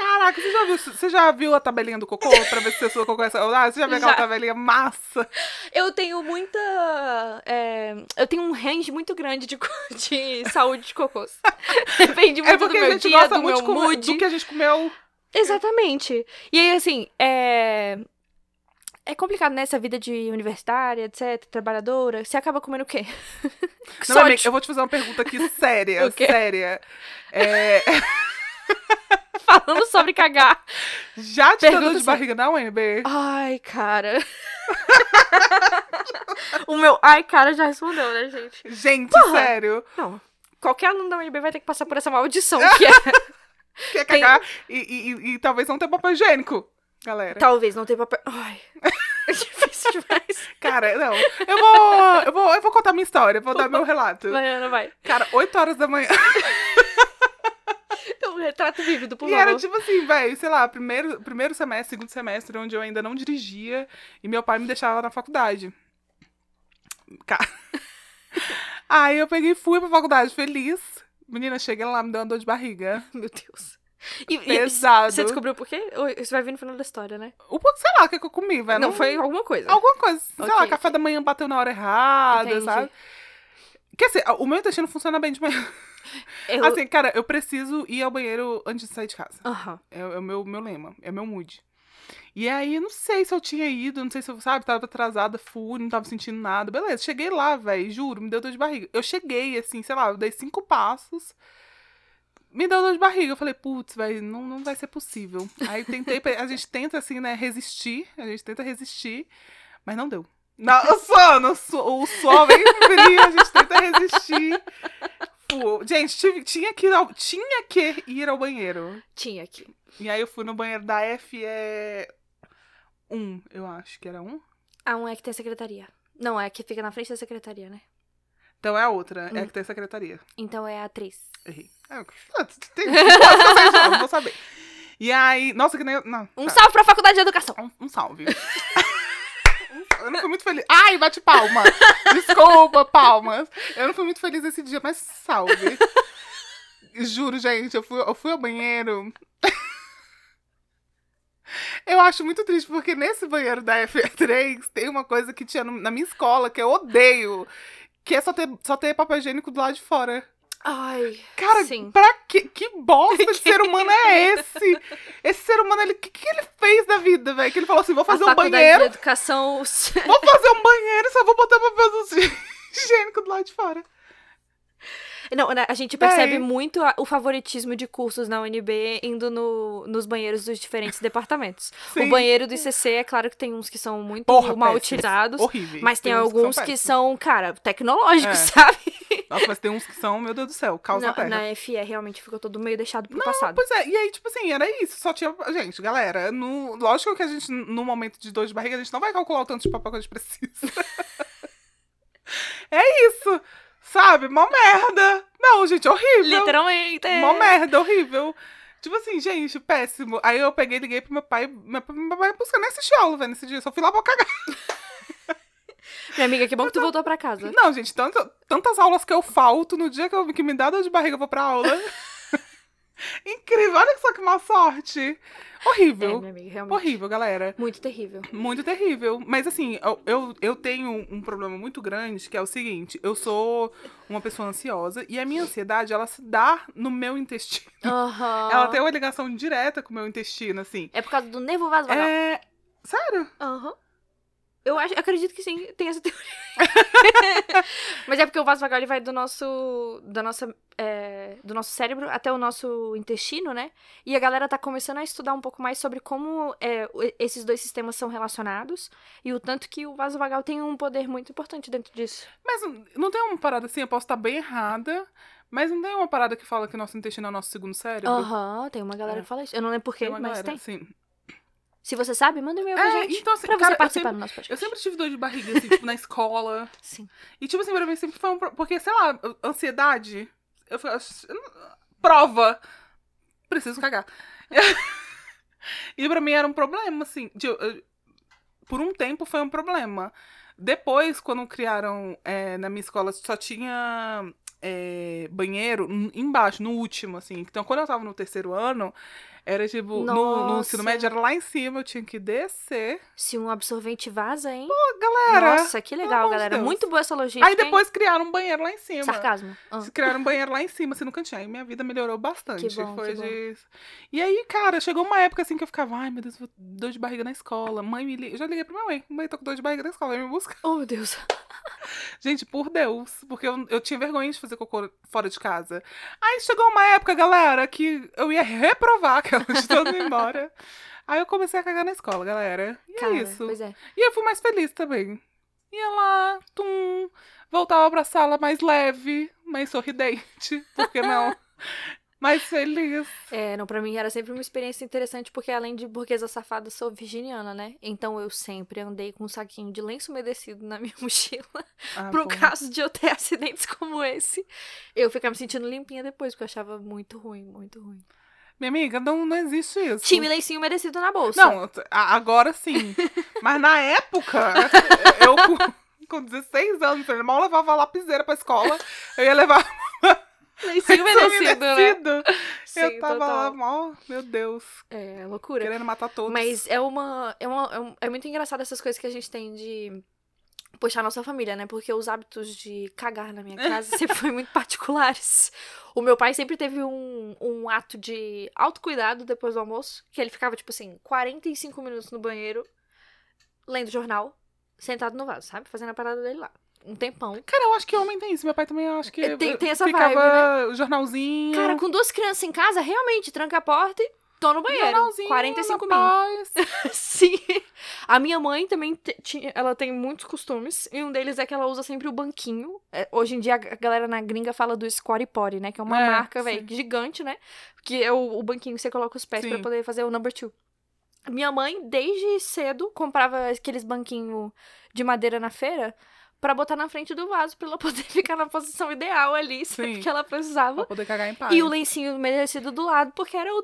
Caraca, você já, viu, você já viu a tabelinha do cocô pra ver se a sua cocô é saudável? Você já viu aquela tabelinha massa? Eu tenho muita. é, eu tenho um range muito grande de, de saúde de cocôs. Depende muito É do meu gente dia, gosta do muito meu mood. do que a gente comeu. Exatamente. E aí, assim, é. É complicado, né? Essa vida de universitária, etc., trabalhadora. Você acaba comendo o quê? Não, amiga, eu vou te fazer uma pergunta aqui séria, séria. É, falando sobre cagar. já te dor de barriga na UNB? Ai, cara. o meu ai, cara, já respondeu, né, gente? Gente, Porra. sério. Não. Qualquer aluno da UNB vai ter que passar por essa maldição, que é. Quer Tem- cagar e, e- e- e talvez não tenha papel higiênico, galera. Talvez não tenha papel. Ai. É difícil demais. Cara, não. Eu vou, eu vou, eu vou contar minha história, vou dar meu relato. Vai, Ana, vai. Cara, 8 horas da manhã. Retrato vívido, por E favor. era tipo assim, velho, sei lá, primeiro, primeiro semestre, segundo semestre, onde eu ainda não dirigia e meu pai me deixava na faculdade. Cara. Aí eu peguei e fui pra faculdade feliz. Menina, cheguei lá, me deu uma dor de barriga. Meu Deus. E, e Pesado. você descobriu por quê? Isso vai vir no final da história, né? O pouco, sei lá, o que, eu comi, velho. não, foi alguma coisa. Alguma coisa. Sei Ok, lá, café da manhã bateu na hora errada, Entendi. sabe? Quer dizer, o meu intestino funciona bem de manhã. Eu... Assim, cara, eu preciso ir ao banheiro antes de sair de casa. Aham. É, é o meu, meu lema, é meu mood. E aí, não sei se eu tinha ido, não sei se eu, sabe, tava atrasada, fui, não tava sentindo nada. Beleza, cheguei lá, velho, juro, me deu dor de barriga. Eu cheguei, assim, sei lá, eu dei cinco passos, me deu dor de barriga. Eu falei, putz, velho, não, não vai ser possível. Aí tentei, a gente tenta, assim, né, resistir, a gente tenta resistir, mas não deu. Não, o sono, o so- o suor bem frio, a gente tenta resistir. Fu- Gente, tive- tinha, que ir ao, tinha que ir ao banheiro. Tinha aqui. E aí eu fui no banheiro da FE1, eu acho que era um. Ah, um é que tem secretaria. Não, é que fica na frente da secretaria, né? Então é a outra, é Hum. a que tem secretaria. Então é a atriz. Errei. É, tem que não vou saber. E aí, nossa, que nem. Não, Um tá. salve pra Faculdade de Educação. Um, um salve. Eu não fui muito feliz. Ai, bate palma. Desculpa, palmas. Eu não fui muito feliz esse dia, mas salve. Juro, gente, eu fui, eu fui ao banheiro. Eu acho muito triste, porque nesse banheiro da F3 tem uma coisa que tinha na minha escola que eu odeio. Que é só ter, só ter papel higiênico do lado de fora. Ai. Cara, Sim. pra que, que bosta de ser humano é esse? Esse ser humano, ele, o que, que ele fez da vida, velho? Que ele falou assim, vou fazer a um banheiro, de Educação. vou fazer um banheiro e só vou botar papel higiênico do lado de fora. Não, né, a gente percebe Véi. muito o favoritismo de cursos na UNB indo no- nos banheiros dos diferentes departamentos. Sim. O banheiro do ICC, é claro que tem uns que são muito Porra, mal péssimos. utilizados. Horríveis. Mas tem, uns alguns que péssimos. são, cara, tecnológicos, É. sabe? Nossa, mas tem uns que são, meu Deus do céu, causa Na, terra. na FE realmente ficou todo meio deixado pro passado. Pois é, e aí, tipo assim, era isso. Só tinha. Gente, galera, no... lógico que a gente, no momento de dor de barriga, a gente não vai calcular o tanto de papel que a gente precisa. é isso. Sabe? Mó merda. Não, gente, horrível. Literalmente. Mó merda, horrível. Tipo assim, gente, péssimo. Aí eu peguei e liguei pro meu pai. Meu, pai- meu pai buscar nem assistiu aula, velho, nesse dia. Só fui lá pra cagar. Minha amiga, que bom que tu voltou pra casa. Não, gente, tanto, tantas aulas que eu falto no dia que, eu, que me dá dor de barriga, eu vou pra aula. Incrível, olha só que má sorte. É, Horrível. minha amiga, realmente. Horrível, galera. Muito terrível. Muito terrível. Mas assim, eu, eu, eu tenho um problema muito grande, que é o seguinte: eu sou uma pessoa ansiosa e a minha ansiedade, ela se dá no meu intestino. Aham. Ela tem uma ligação direta com o meu intestino, assim. É por causa do nervo vasovagal. É. Sério? Aham. Eu acho, acredito que sim, tem essa teoria. Mas é porque o vaso vagal ele vai do nosso, da nossa, é, do nosso cérebro até o nosso intestino, né? E a galera tá começando a estudar um pouco mais sobre como é, o- esses dois sistemas são relacionados e o tanto que o vaso vagal tem um poder muito importante dentro disso. Mas não- tem uma parada assim, eu posso estar bem errada, mas não tem uma parada que fala que nosso intestino é o nosso segundo cérebro? Aham, tem uma galera É. que fala isso. Eu não lembro porquê, mas galera, tem. assim. Se você sabe, manda um e-mail pra É, gente. então, assim, pra você cara, eu participar sempre- do nosso podcast. Eu sempre tive dor de barriga, assim, tipo, na escola. Sim. E, tipo assim, pra mim sempre foi um. Porque, sei lá, ansiedade. Eu fico. não- Prova. preciso cagar. e pra mim era um problema, assim. de- eu- por um tempo foi um problema. Depois, quando criaram é, na minha escola, só tinha é, banheiro em- embaixo, no último, assim. Então, quando eu tava no terceiro ano, era tipo, no, no ensino médio era lá em cima, eu tinha que descer. Se um absorvente vaza, hein? Galera! Nossa, que legal, galera. Deus. Muito boa essa logística. Aí hein? depois criaram um banheiro lá em cima. Sarcasmo. Ah. Criaram um banheiro lá em cima, assim, no cantinho. Aí minha vida melhorou bastante. Que bom, Foi que bom. E aí, cara, chegou uma época assim que eu ficava, ai meu Deus, vou dor de barriga na escola. Mãe me liga. Eu já liguei pra minha mãe. Mãe, tô com dor de barriga na escola, vem me busca. Oh, meu Deus. Gente, por Deus. Porque eu, eu tinha vergonha de fazer cocô fora de casa. Aí chegou uma época, galera, que eu ia reprovar aquela de todo mundo embora. Aí eu comecei a cagar na escola, galera. E Cara, é isso. pois é. E eu fui mais feliz também. Ia lá, tum, voltava pra sala mais leve, mais sorridente, por que não? mais feliz. É, não, pra mim era sempre uma experiência interessante, porque além de burguesa safada, sou virginiana, né? Então eu sempre andei com um saquinho de lenço umedecido na minha mochila, Ah, pro bom. caso de eu ter acidentes como esse. Eu ficava me sentindo limpinha depois, porque eu achava muito ruim, muito ruim. Minha amiga, não, não existe isso. Time lencinho umedecido na bolsa. Não, agora sim. Mas na época, eu com, com 16 anos, eu mal levava lapiseira pra escola, eu ia levar lencinho umedecido, né? umedecido. Sim, Eu tava lá, total. mó, meu Deus, É, loucura. querendo matar todos. Mas é uma, é uma. é um- É muito engraçado essas coisas que a gente tem de puxar nossa família, né? Porque os hábitos de cagar na minha casa sempre foram muito particulares. O meu pai sempre teve um, um ato de autocuidado depois do almoço, que ele ficava, tipo assim, 45 minutos no banheiro, lendo jornal, sentado no vaso, sabe? Fazendo a parada dele lá. Um tempão. Cara, eu acho que homem tem isso. Meu pai também, eu acho que tem- tem essa ficava vibe, jornalzinho. Cara, com duas crianças em casa, realmente, tranca a porta e tô no banheiro. jornalzinho, 45 na minutos. paz. Sim. A minha mãe também tinha, ela tem muitos costumes. E um deles é que ela usa sempre o banquinho. É, hoje em dia a galera na gringa fala do Squatty Potty, né? Que é uma É, marca, velho, gigante, né? Que é o, o banquinho que você coloca os pés pra Sim. poder fazer o number two. Minha mãe, desde cedo, comprava aqueles banquinhos de madeira na feira pra botar na frente do vaso pra ela poder ficar na posição ideal ali, sempre que ela precisava. Pra poder cagar em paz. E o lencinho umedecido do lado, porque era o.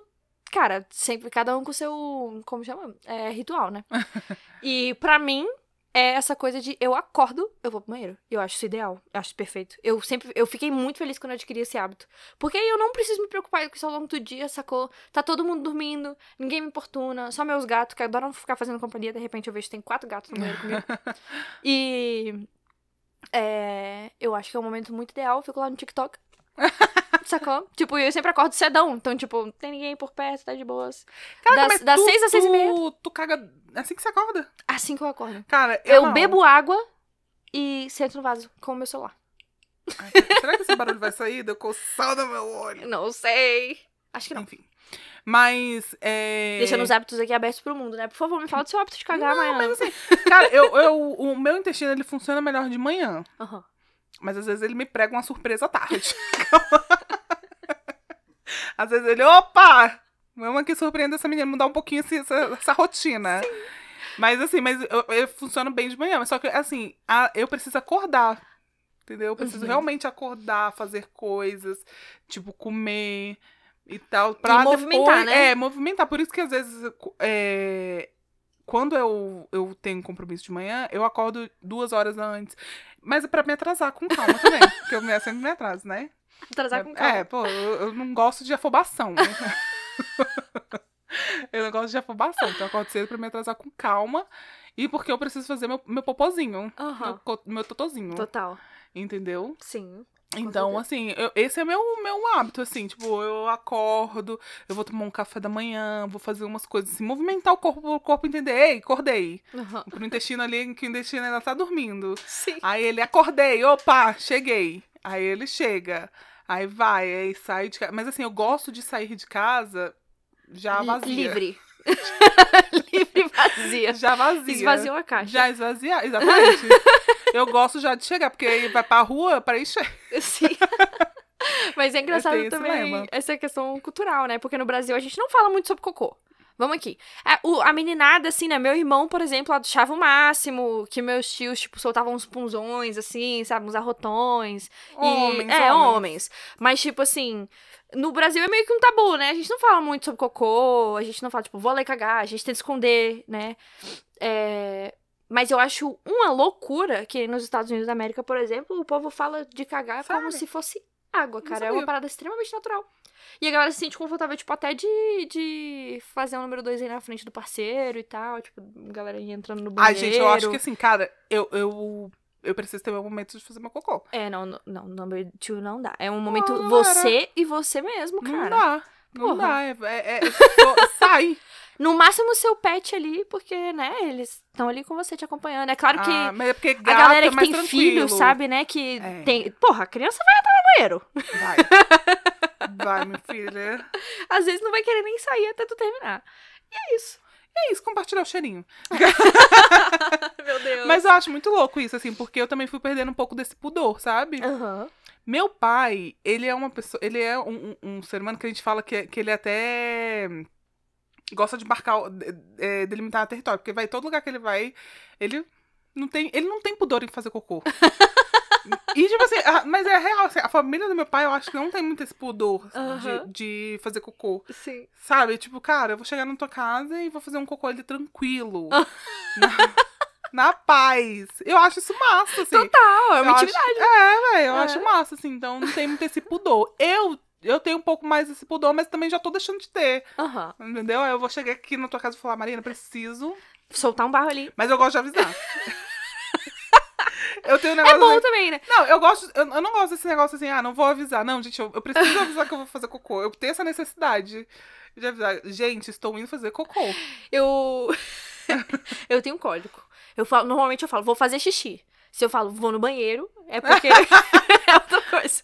Cara, sempre cada um com o seu. Como chama? É, ritual, né? e pra mim, é essa coisa de eu acordo, eu vou pro banheiro. Eu acho isso ideal. Eu acho perfeito. Eu sempre. Eu fiquei muito feliz quando eu adquiri esse hábito. Porque aí eu não preciso me preocupar com isso ao longo do dia, sacou? Tá todo mundo dormindo, ninguém me importuna, só meus gatos, que adoram ficar fazendo companhia, de repente eu vejo que tem quatro gatos no banheiro comigo. E. É, eu acho que é um momento muito ideal. Eu fico lá no TikTok. Sacou? Tipo, eu sempre acordo cedão. Então, tipo, não tem ninguém por perto, tá de boas. Caraca, das das tu- seis às seis e meia. Tu, tu caga assim que você acorda? Assim que eu acordo. Cara, eu, Eu não. bebo água e sento no vaso com o meu celular. Ai, será que esse barulho vai sair? Deu coçada no meu olho. Não sei. Acho que não. Enfim. Mas, é... Deixando os hábitos aqui abertos pro mundo, né? Por favor, me fala do seu hábito de cagar amanhã. Mas assim, cara, eu, eu, o meu intestino, ele funciona melhor de manhã. Aham. Mas às vezes ele me prega uma surpresa à tarde. às vezes ele, opa! Vamos aqui surpreender essa menina, mudar um pouquinho essa, essa rotina. Mas assim, mas eu, eu funciono bem de manhã. Mas só que, assim, a- eu preciso acordar. Entendeu? Eu preciso Uhum. realmente acordar, fazer coisas, tipo, comer e tal. Pra movimentar, depois, né? É, movimentar. Por isso que às vezes. é, quando eu, eu tenho compromisso de manhã, eu acordo duas horas antes. Mas é pra me atrasar com calma também. porque eu sempre me atraso, né? Atrasar com calma. É, pô, eu, eu não gosto de afobação, né? eu não gosto de afobação, então eu acordo cedo pra me atrasar com calma. E porque eu preciso fazer meu, meu popozinho. Aham. Meu, meu totozinho. Total. Entendeu? Sim. Então, assim, eu- esse é meu, meu hábito, assim, tipo, eu acordo, eu vou tomar um café da manhã, vou fazer umas coisas assim, movimentar o corpo, o corpo entender, ei, acordei. Aham. Pro intestino ali, que o intestino ainda tá dormindo. Sim. Aí ele, acordei, opa, cheguei. Aí ele chega, aí vai, aí sai de casa. Mas assim, eu gosto de sair de casa já vazia. Livre. Livre e vazia. Já vazia. Esvaziou a caixa. Já esvaziar, exatamente. eu gosto já de chegar, porque aí vai pra rua pra encher. Sim. Mas é engraçado também essa questão cultural, né? Porque no Brasil a gente não fala muito sobre cocô. Vamos aqui. A, o- a meninada, assim, né? Meu irmão, por exemplo, achava o máximo que meus tios, tipo, soltavam uns punzões, assim, sabe? Uns arrotões. E- Homens, é, homens. homens. Mas, tipo assim, no Brasil é meio que um tabu, né? A gente não fala muito sobre cocô, a gente não fala, tipo, vou lá e cagar, a gente tenta esconder, né? É, Mas eu acho uma loucura que nos Estados Unidos da América, por exemplo, o povo fala de cagar como Sério? se fosse água, cara. É uma parada extremamente natural. E a galera se sente confortável, tipo, até de, de fazer o número dois aí na frente do parceiro e tal. Tipo, a galera entrando no Ai, banheiro. gente, eu acho que assim, cara, eu, eu, eu preciso ter meu momento de fazer meu cocô. É, não, não, não, number two não dá. É um momento não, você e você mesmo, Não cara. dá. Não Porra. dá. É, é, é- sai. No máximo seu pet ali, porque, né, eles estão ali com você te acompanhando. É claro que Ah, mas é porque a gato galera é que tem tranquilo. filho, sabe, né, que É. tem... Porra, a criança vai entrar no banheiro. Vai. Vai, minha filha. Às vezes não vai querer nem sair até tu terminar. E é isso. É isso, compartilhar o cheirinho. Meu Deus. Mas eu acho muito louco isso, assim, porque eu também fui perdendo um pouco desse pudor, sabe? Aham. Meu pai, ele é uma pessoa. Ele é um, um- um ser humano que a gente fala que, que ele até gosta de marcar, é, delimitar território. Porque vai todo lugar que ele vai, ele não tem, ele não tem pudor em fazer cocô. E, tipo assim, a- mas é real, assim, a família do meu pai, eu acho que não tem muito esse pudor Aham. de, de fazer cocô. Sim. Sabe? Tipo, cara, eu vou chegar na tua casa e vou fazer um cocô ali tranquilo. Ah. na, na paz. Eu acho isso massa, assim. Total, é Eu uma acho-. É, velho, eu É. acho massa, assim. Então não tem muito esse pudor. Eu, eu tenho um pouco mais esse pudor, mas também já tô deixando de ter. Aham. Entendeu? Aí eu vou chegar aqui na tua casa e falar, Marina, preciso. Soltar um barro ali. Mas eu gosto de avisar. eu tenho um negócio. É bom assim- também, né? Não, eu gosto. Eu, eu não gosto desse negócio assim, ah, não vou avisar. Não, gente, eu, eu preciso avisar que eu vou fazer cocô. Eu tenho essa necessidade de avisar. Gente, estou indo fazer cocô. Eu. eu tenho um código. Eu falo, normalmente eu falo, vou fazer xixi. Se eu falo, vou no banheiro, é porque é outra coisa.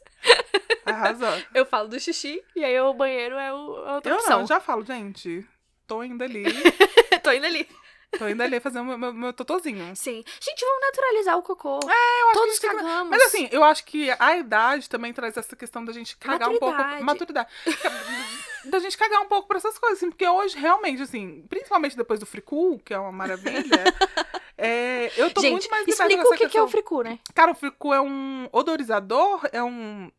Arrasou. Eu falo do xixi e aí o banheiro é o- a outra Eu opção. não, já falo, gente. Tô indo ali. Tô indo ali. Tô indo ali fazer o meu, meu, meu totozinho. Sim. Gente, vamos naturalizar o cocô. É, eu acho Todos que cagamos. Mas assim, eu acho que a idade também traz essa questão da gente cagar um pouco. Maturidade. Maturidade. da gente cagar um pouco pra essas coisas, assim, porque hoje, realmente, assim, principalmente depois do Fricul, que é uma maravilha, é, eu tô Gente, muito mais explica o que, que é o fricu, né? Cara, o Fricul é um odorizador, é um.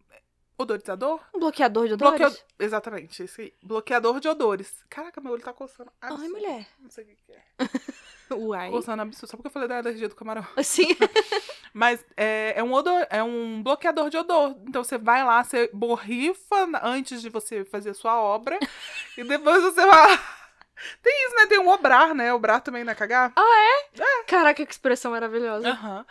Odorizador? Um bloqueador de odores. Bloqueador. Exatamente, esse aí. Bloqueador de odores. Caraca, meu olho tá coçando. Ai, absurdo. mulher. Não sei o que, que é. Uai. Coçando absurdo. Só porque eu falei da alergia do camarão. Sim. Mas é, é um odor, é um bloqueador de odor. Então você vai lá, você borrifa antes de você fazer a sua obra. e depois você vai. Tem isso, né? Tem um obrar, né? Obrar também na cagar. Caraca, que expressão maravilhosa. Aham.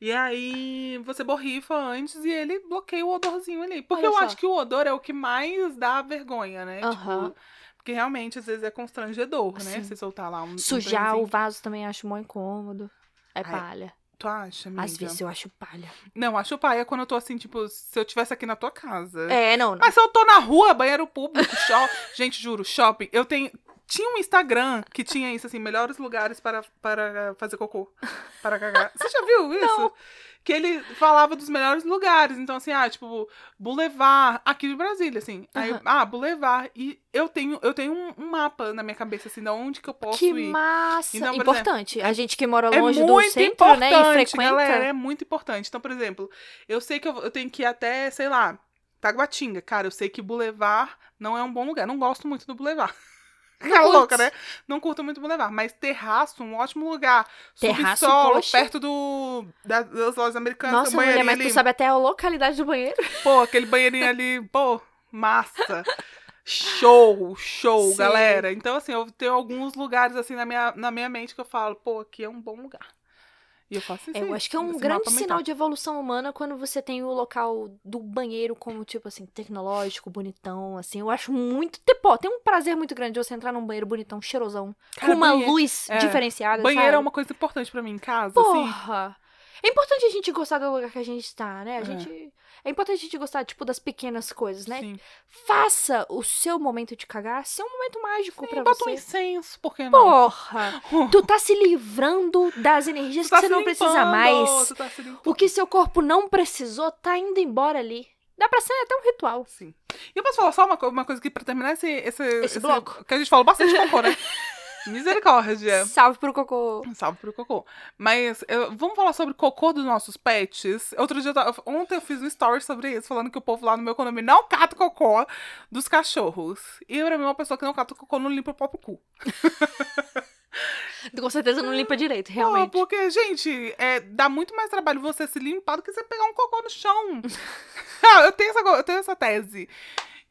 E aí você borrifa antes e ele bloqueia o odorzinho ali. Porque Olha eu só. acho que o odor é o que mais dá vergonha, né? Aham. Tipo, porque realmente às vezes é constrangedor, né? Sim. Você soltar lá um. um Sujar trenzinho. o vaso também acho mó incômodo. É Ai, palha. Tu acha, amiga? Às vezes eu acho palha. Não, acho paia quando eu tô assim, tipo, se eu tivesse aqui na tua casa. É, não, não. Mas se eu tô na rua, banheiro público, shopping. Gente, juro, shopping. Eu tenho. Tinha um Instagram que tinha isso, assim, melhores lugares para, para fazer cocô. Para cagar. Você já viu isso? Não. Que ele falava dos melhores lugares. Então, assim, ah, tipo, Boulevard, aqui de Brasília, assim. Aí, Aham. ah, Boulevard. E eu tenho, eu tenho um, mapa na minha cabeça, assim, de onde que eu posso Que ir. massa. Então, por importante. A gente que mora É longe do muito centro, né, e frequenta. galera, é muito importante. Então, por exemplo, eu sei que eu, eu tenho que ir até, sei lá, Taguatinga. Cara, eu sei que Boulevard não é um bom lugar. Não gosto muito do Boulevard. Curte. louca, né? Não curto muito Boulevard. Mas Terraço, um ótimo lugar. Terraço, Subsolo, poxa. perto do, da- das lojas americanas. Nossa, mulher, mas ali. tu sabe até a localidade do banheiro? Pô, aquele banheirinho ali, pô, massa. Show, show, Sim. galera. Então, assim, eu tenho alguns lugares, assim, na minha, na minha mente que eu falo, pô, aqui é um bom lugar. E eu faço isso. Eu aí, acho que é um grande mental. sinal de evolução humana quando você tem o local do banheiro como, tipo assim, tecnológico, bonitão, assim. Eu acho muito... Pô, tem um prazer muito grande você entrar num banheiro bonitão, cheirosão, Cara, com uma banheiro- luz é, diferenciada, Banheiro sabe? é uma coisa importante pra mim em casa, assim. Porra! É importante a gente gostar do lugar que a gente tá, né? A É. gente... É importante a gente gostar, tipo, das pequenas coisas, né? Sim. Faça o seu momento de cagar ser um momento mágico pra Bota um você. incenso, por que não? Porra! Tu tá se livrando das energias Tu tá que você não precisa limpando, mais. tu tá. O que seu corpo não precisou tá indo embora ali. Dá pra ser até um ritual. Sim. E eu posso falar só uma, uma coisa aqui pra terminar esse, esse, Esse bloco. Que a gente falou bastante cocô, né? Misericórdia. Salve pro cocô. Salve pro cocô. Mas eu- vamos falar sobre cocô dos nossos pets. Outro dia, eu ontem eu fiz um story sobre isso, falando que o povo lá no meu condomínio não cata cocô dos cachorros. E pra mim, uma pessoa que não cata cocô não limpa o próprio cu. Com certeza não limpa direito, realmente. porque, gente, é, dá muito mais trabalho você se limpar do que você pegar um cocô no chão. ah, eu tenho, essa, eu tenho essa tese.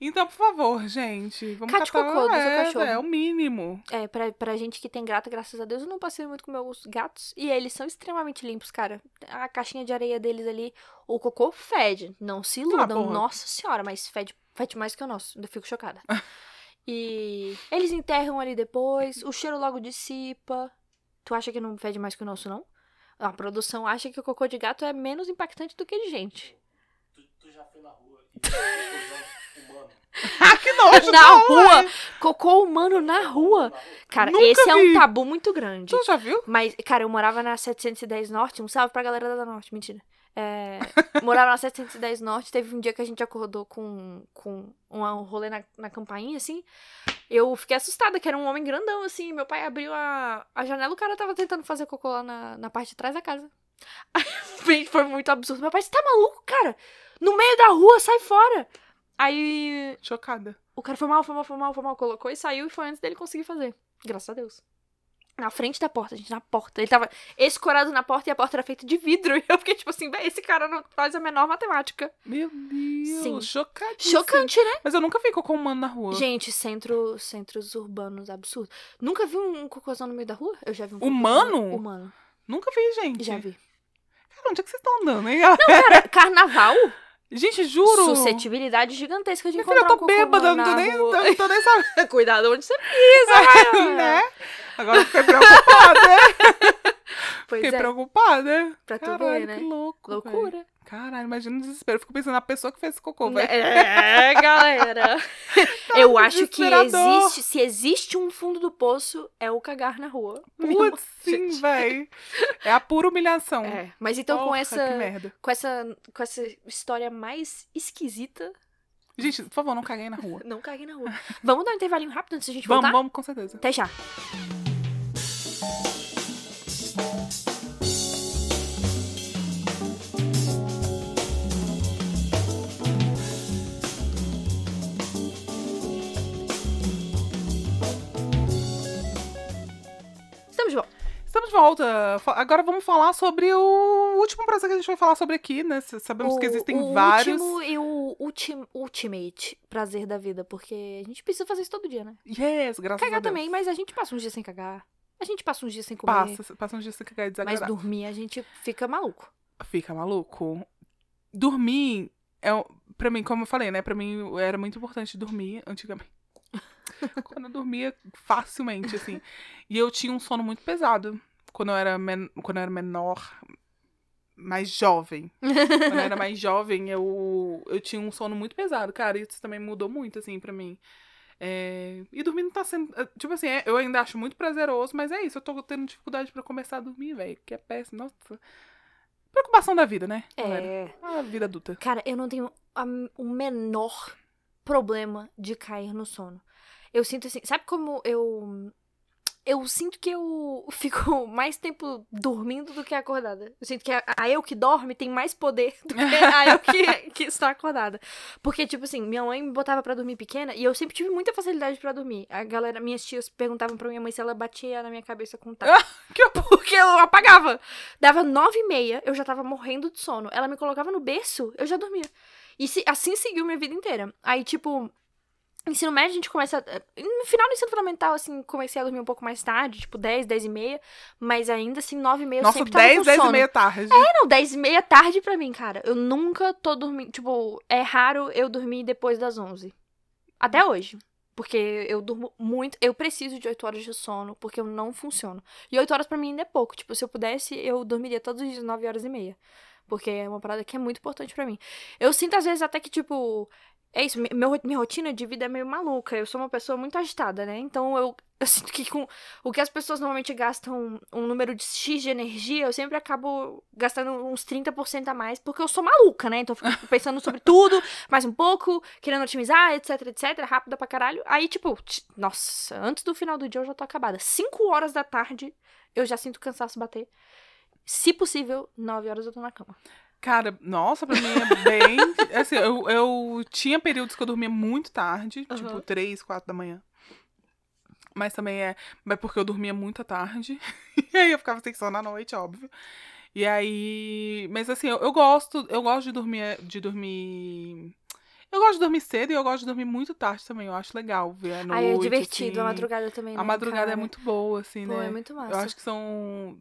Então, por favor, gente, vamos Cate catar... cocô do seu é, cachorro. É o mínimo. É, pra, pra gente que tem gato, graças a Deus, eu não passei muito com meus gatos. E eles são extremamente limpos, cara. A caixinha de areia deles ali, o cocô fede. Não se iludam, porra. nossa senhora, mas fede, fede mais que o nosso. Eu fico chocada. e eles enterram ali depois, o cheiro logo dissipa. Tu acha que não fede mais que o nosso, não? A produção acha que o cocô de gato é menos impactante do que de gente. Tu, tu já foi na rua e viu um humano Ah, que nojo! Na não, rua! ué. Cocô humano na rua! Cara, Nunca esse é vi. um tabu muito grande. Tu já viu? Mas, cara, eu morava na 710 Norte. Um salve pra galera da Norte, mentira. É, morava na 710 Norte. Teve um dia que a gente acordou com, com um rolê na, na campainha, assim. Eu fiquei assustada, que era um homem grandão, assim. Meu pai abriu a, a janela, o cara tava tentando fazer cocô lá na, na parte de trás da casa. Aí, foi muito absurdo. Meu pai, você tá maluco, cara? No meio da rua, sai fora! Aí Chocada. o cara foi mal, foi mal, foi mal, foi mal, colocou e saiu e foi antes dele conseguir fazer. Graças a Deus. Na frente da porta, gente, na porta. Ele tava escorado na porta e a porta era feita de vidro. E eu fiquei tipo assim, véi, esse cara não faz a menor matemática. Meu Deus. Sim. Chocadíssimo. Chocante, né? Mas eu nunca vi cocô humano na rua. Gente, centro, centros urbanos absurdo. Nunca vi um cocôzão no meio da rua? Eu já vi um Humano? Humano. Nunca vi, gente. Já vi. Cara, onde é que vocês estão andando, hein? Cara, carnaval? Gente, juro. Suscetibilidade gigantesca de Minha filha, encontrar eu um tô cocô bêbada, não tô nem, rua. não tô nem sabendo, Cuidado onde você pisa, vai. né? Agora eu fiquei preocupada. Pois Fiquei é, preocupada. Pra tu Caralho, ver, né? que louco. loucura. Caralho, imagina o desespero. Eu fico pensando na pessoa que fez esse cocô, velho. É, galera. Eu acho que existe, se existe um fundo do poço, é o cagar na rua. Putz, sim, velho. É a pura humilhação. É, mas então com Porra, essa, Que merda. com essa com essa história mais esquisita, Gente, por favor, não caguem na rua. não caguei na rua. Vamos dar um intervalinho rápido antes da gente Vamos, voltar? vamos, com certeza. Até já. Estamos de volta. Estamos de volta. Agora vamos falar sobre o último prazer que a gente vai falar sobre aqui, né? Sabemos que existem o vários. último e o ultim, ultimate prazer da vida, porque a gente precisa fazer isso todo dia, né? Yes, graças a Cagar Deus. também, mas a gente passa uns dias sem cagar. A gente passa uns dias sem comer. Passa, passa uns dias sem cagar e mas desagradável. dormir a gente fica maluco. Fica maluco. Dormir é, pra mim, como eu falei, né? Pra mim era muito importante dormir antigamente. Quando eu dormia facilmente, assim. E eu tinha um sono muito pesado. Quando eu era, men quando eu era menor, mais jovem. Quando eu era mais jovem, eu, eu tinha um sono muito pesado, cara. E isso também mudou muito, assim, pra mim. É, E dormir não tá sendo. é, Tipo assim, é, eu ainda acho muito prazeroso, mas é isso. Eu tô tendo dificuldade pra começar a dormir, velho. Que é péssimo. Nossa. Preocupação da vida, né? galera? É. A vida adulta. Cara, eu não tenho o menor problema de cair no sono. Eu sinto assim, sabe como eu eu sinto que eu fico mais tempo dormindo do que acordada. Eu sinto que a, a eu que dorme tem mais poder do que a eu que, que está acordada. Porque, tipo assim, minha mãe me botava pra dormir pequena e eu sempre tive muita facilidade pra dormir. A galera, minhas tias perguntavam pra minha mãe se ela batia na minha cabeça com taco. Horror. Porque eu apagava. Dava nove e meia, eu já tava morrendo de sono. Ela me colocava no berço, eu já dormia. E se- assim seguiu minha vida inteira. Aí, tipo, ensino médio a gente começa. No final do ensino fundamental, assim, comecei a dormir um pouco mais tarde, tipo 10, 10 e meia. Mas ainda assim, nove e meia eu Nossa, sempre tava 10, com 10 sono. e meia tarde. É, não, 10 e meia tarde pra mim, cara. Eu nunca tô dormindo. Tipo, é raro eu dormir depois das 11. Até hoje. Porque eu durmo muito. Eu preciso de 8 horas de sono, porque eu não funciono. E 8 horas pra mim ainda é pouco. Tipo, se eu pudesse, eu dormiria todos os dias 9 horas e meia. Porque é uma parada que é muito importante pra mim. Eu sinto, às vezes, até que, tipo. É isso, meu, minha rotina de vida é meio maluca. Eu sou uma pessoa muito agitada, né? Então eu, eu sinto que com o que as pessoas normalmente gastam um número de X de energia, eu sempre acabo gastando uns 30% a mais, porque eu sou maluca, né? Então eu fico pensando sobre tudo, mais um pouco, querendo otimizar, etc, etc, rápida pra caralho. Aí, tipo, nossa, antes do final do dia eu já tô acabada. 5 horas da tarde eu já sinto cansaço bater. Se possível, 9 horas eu tô na cama. Cara, nossa, pra mim é bem. assim, eu, eu tinha períodos que eu dormia muito tarde, Aham. tipo 3, 4 da manhã. Mas também é. Mas porque eu dormia muito à tarde. e aí eu ficava sem sono à noite, óbvio. E aí. Mas assim, eu, eu gosto. Eu gosto de dormir. De dormir. Eu gosto de dormir cedo e eu gosto de dormir muito tarde também. Eu acho legal ver a noite. Aí é divertido, a assim. madrugada também, né, A madrugada é cara? muito boa, assim, Pô, né? é muito massa. Eu acho que são.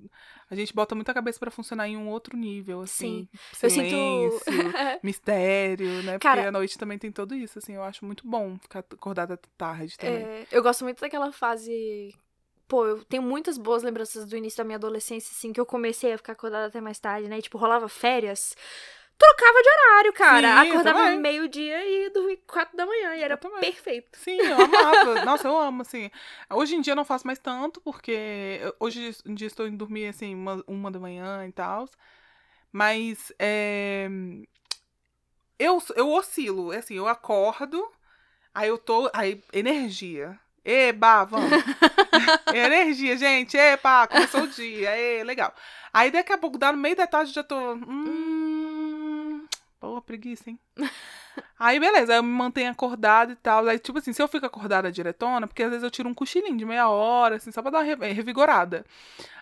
A gente bota muita cabeça pra funcionar em um outro nível, assim. Eu Silêncio, sinto. mistério, né? Porque Cara- a noite também tem tudo isso, assim. Eu acho muito bom ficar acordada tarde também. É, eu gosto muito daquela fase. Pô, eu tenho muitas boas lembranças do início da minha adolescência, assim, que eu comecei a ficar acordada até mais tarde, né? E, tipo, rolava férias. Trocava de horário, cara. Sim, Acordava meio-dia e dormia quatro da manhã. E era perfeito. Sim, eu amava. Nossa, eu amo, assim. Hoje em dia eu não faço mais tanto, porque hoje em dia estou indo dormir, assim, uma, uma da manhã e tal. Mas é, eu, eu oscilo, é assim, eu acordo, aí eu tô. Aí, energia. Eba, vamos. energia, gente. Epa, começou o dia. Ê, legal. Aí daqui a pouco, dá no meio da tarde, eu já tô. Hum. Preguiça, hein? Aí, beleza, aí eu me mantenho acordada e tal. Aí, tipo assim, se eu fico acordada diretona, porque às vezes eu tiro um cochilinho de meia hora, assim, só pra dar uma re- revigorada.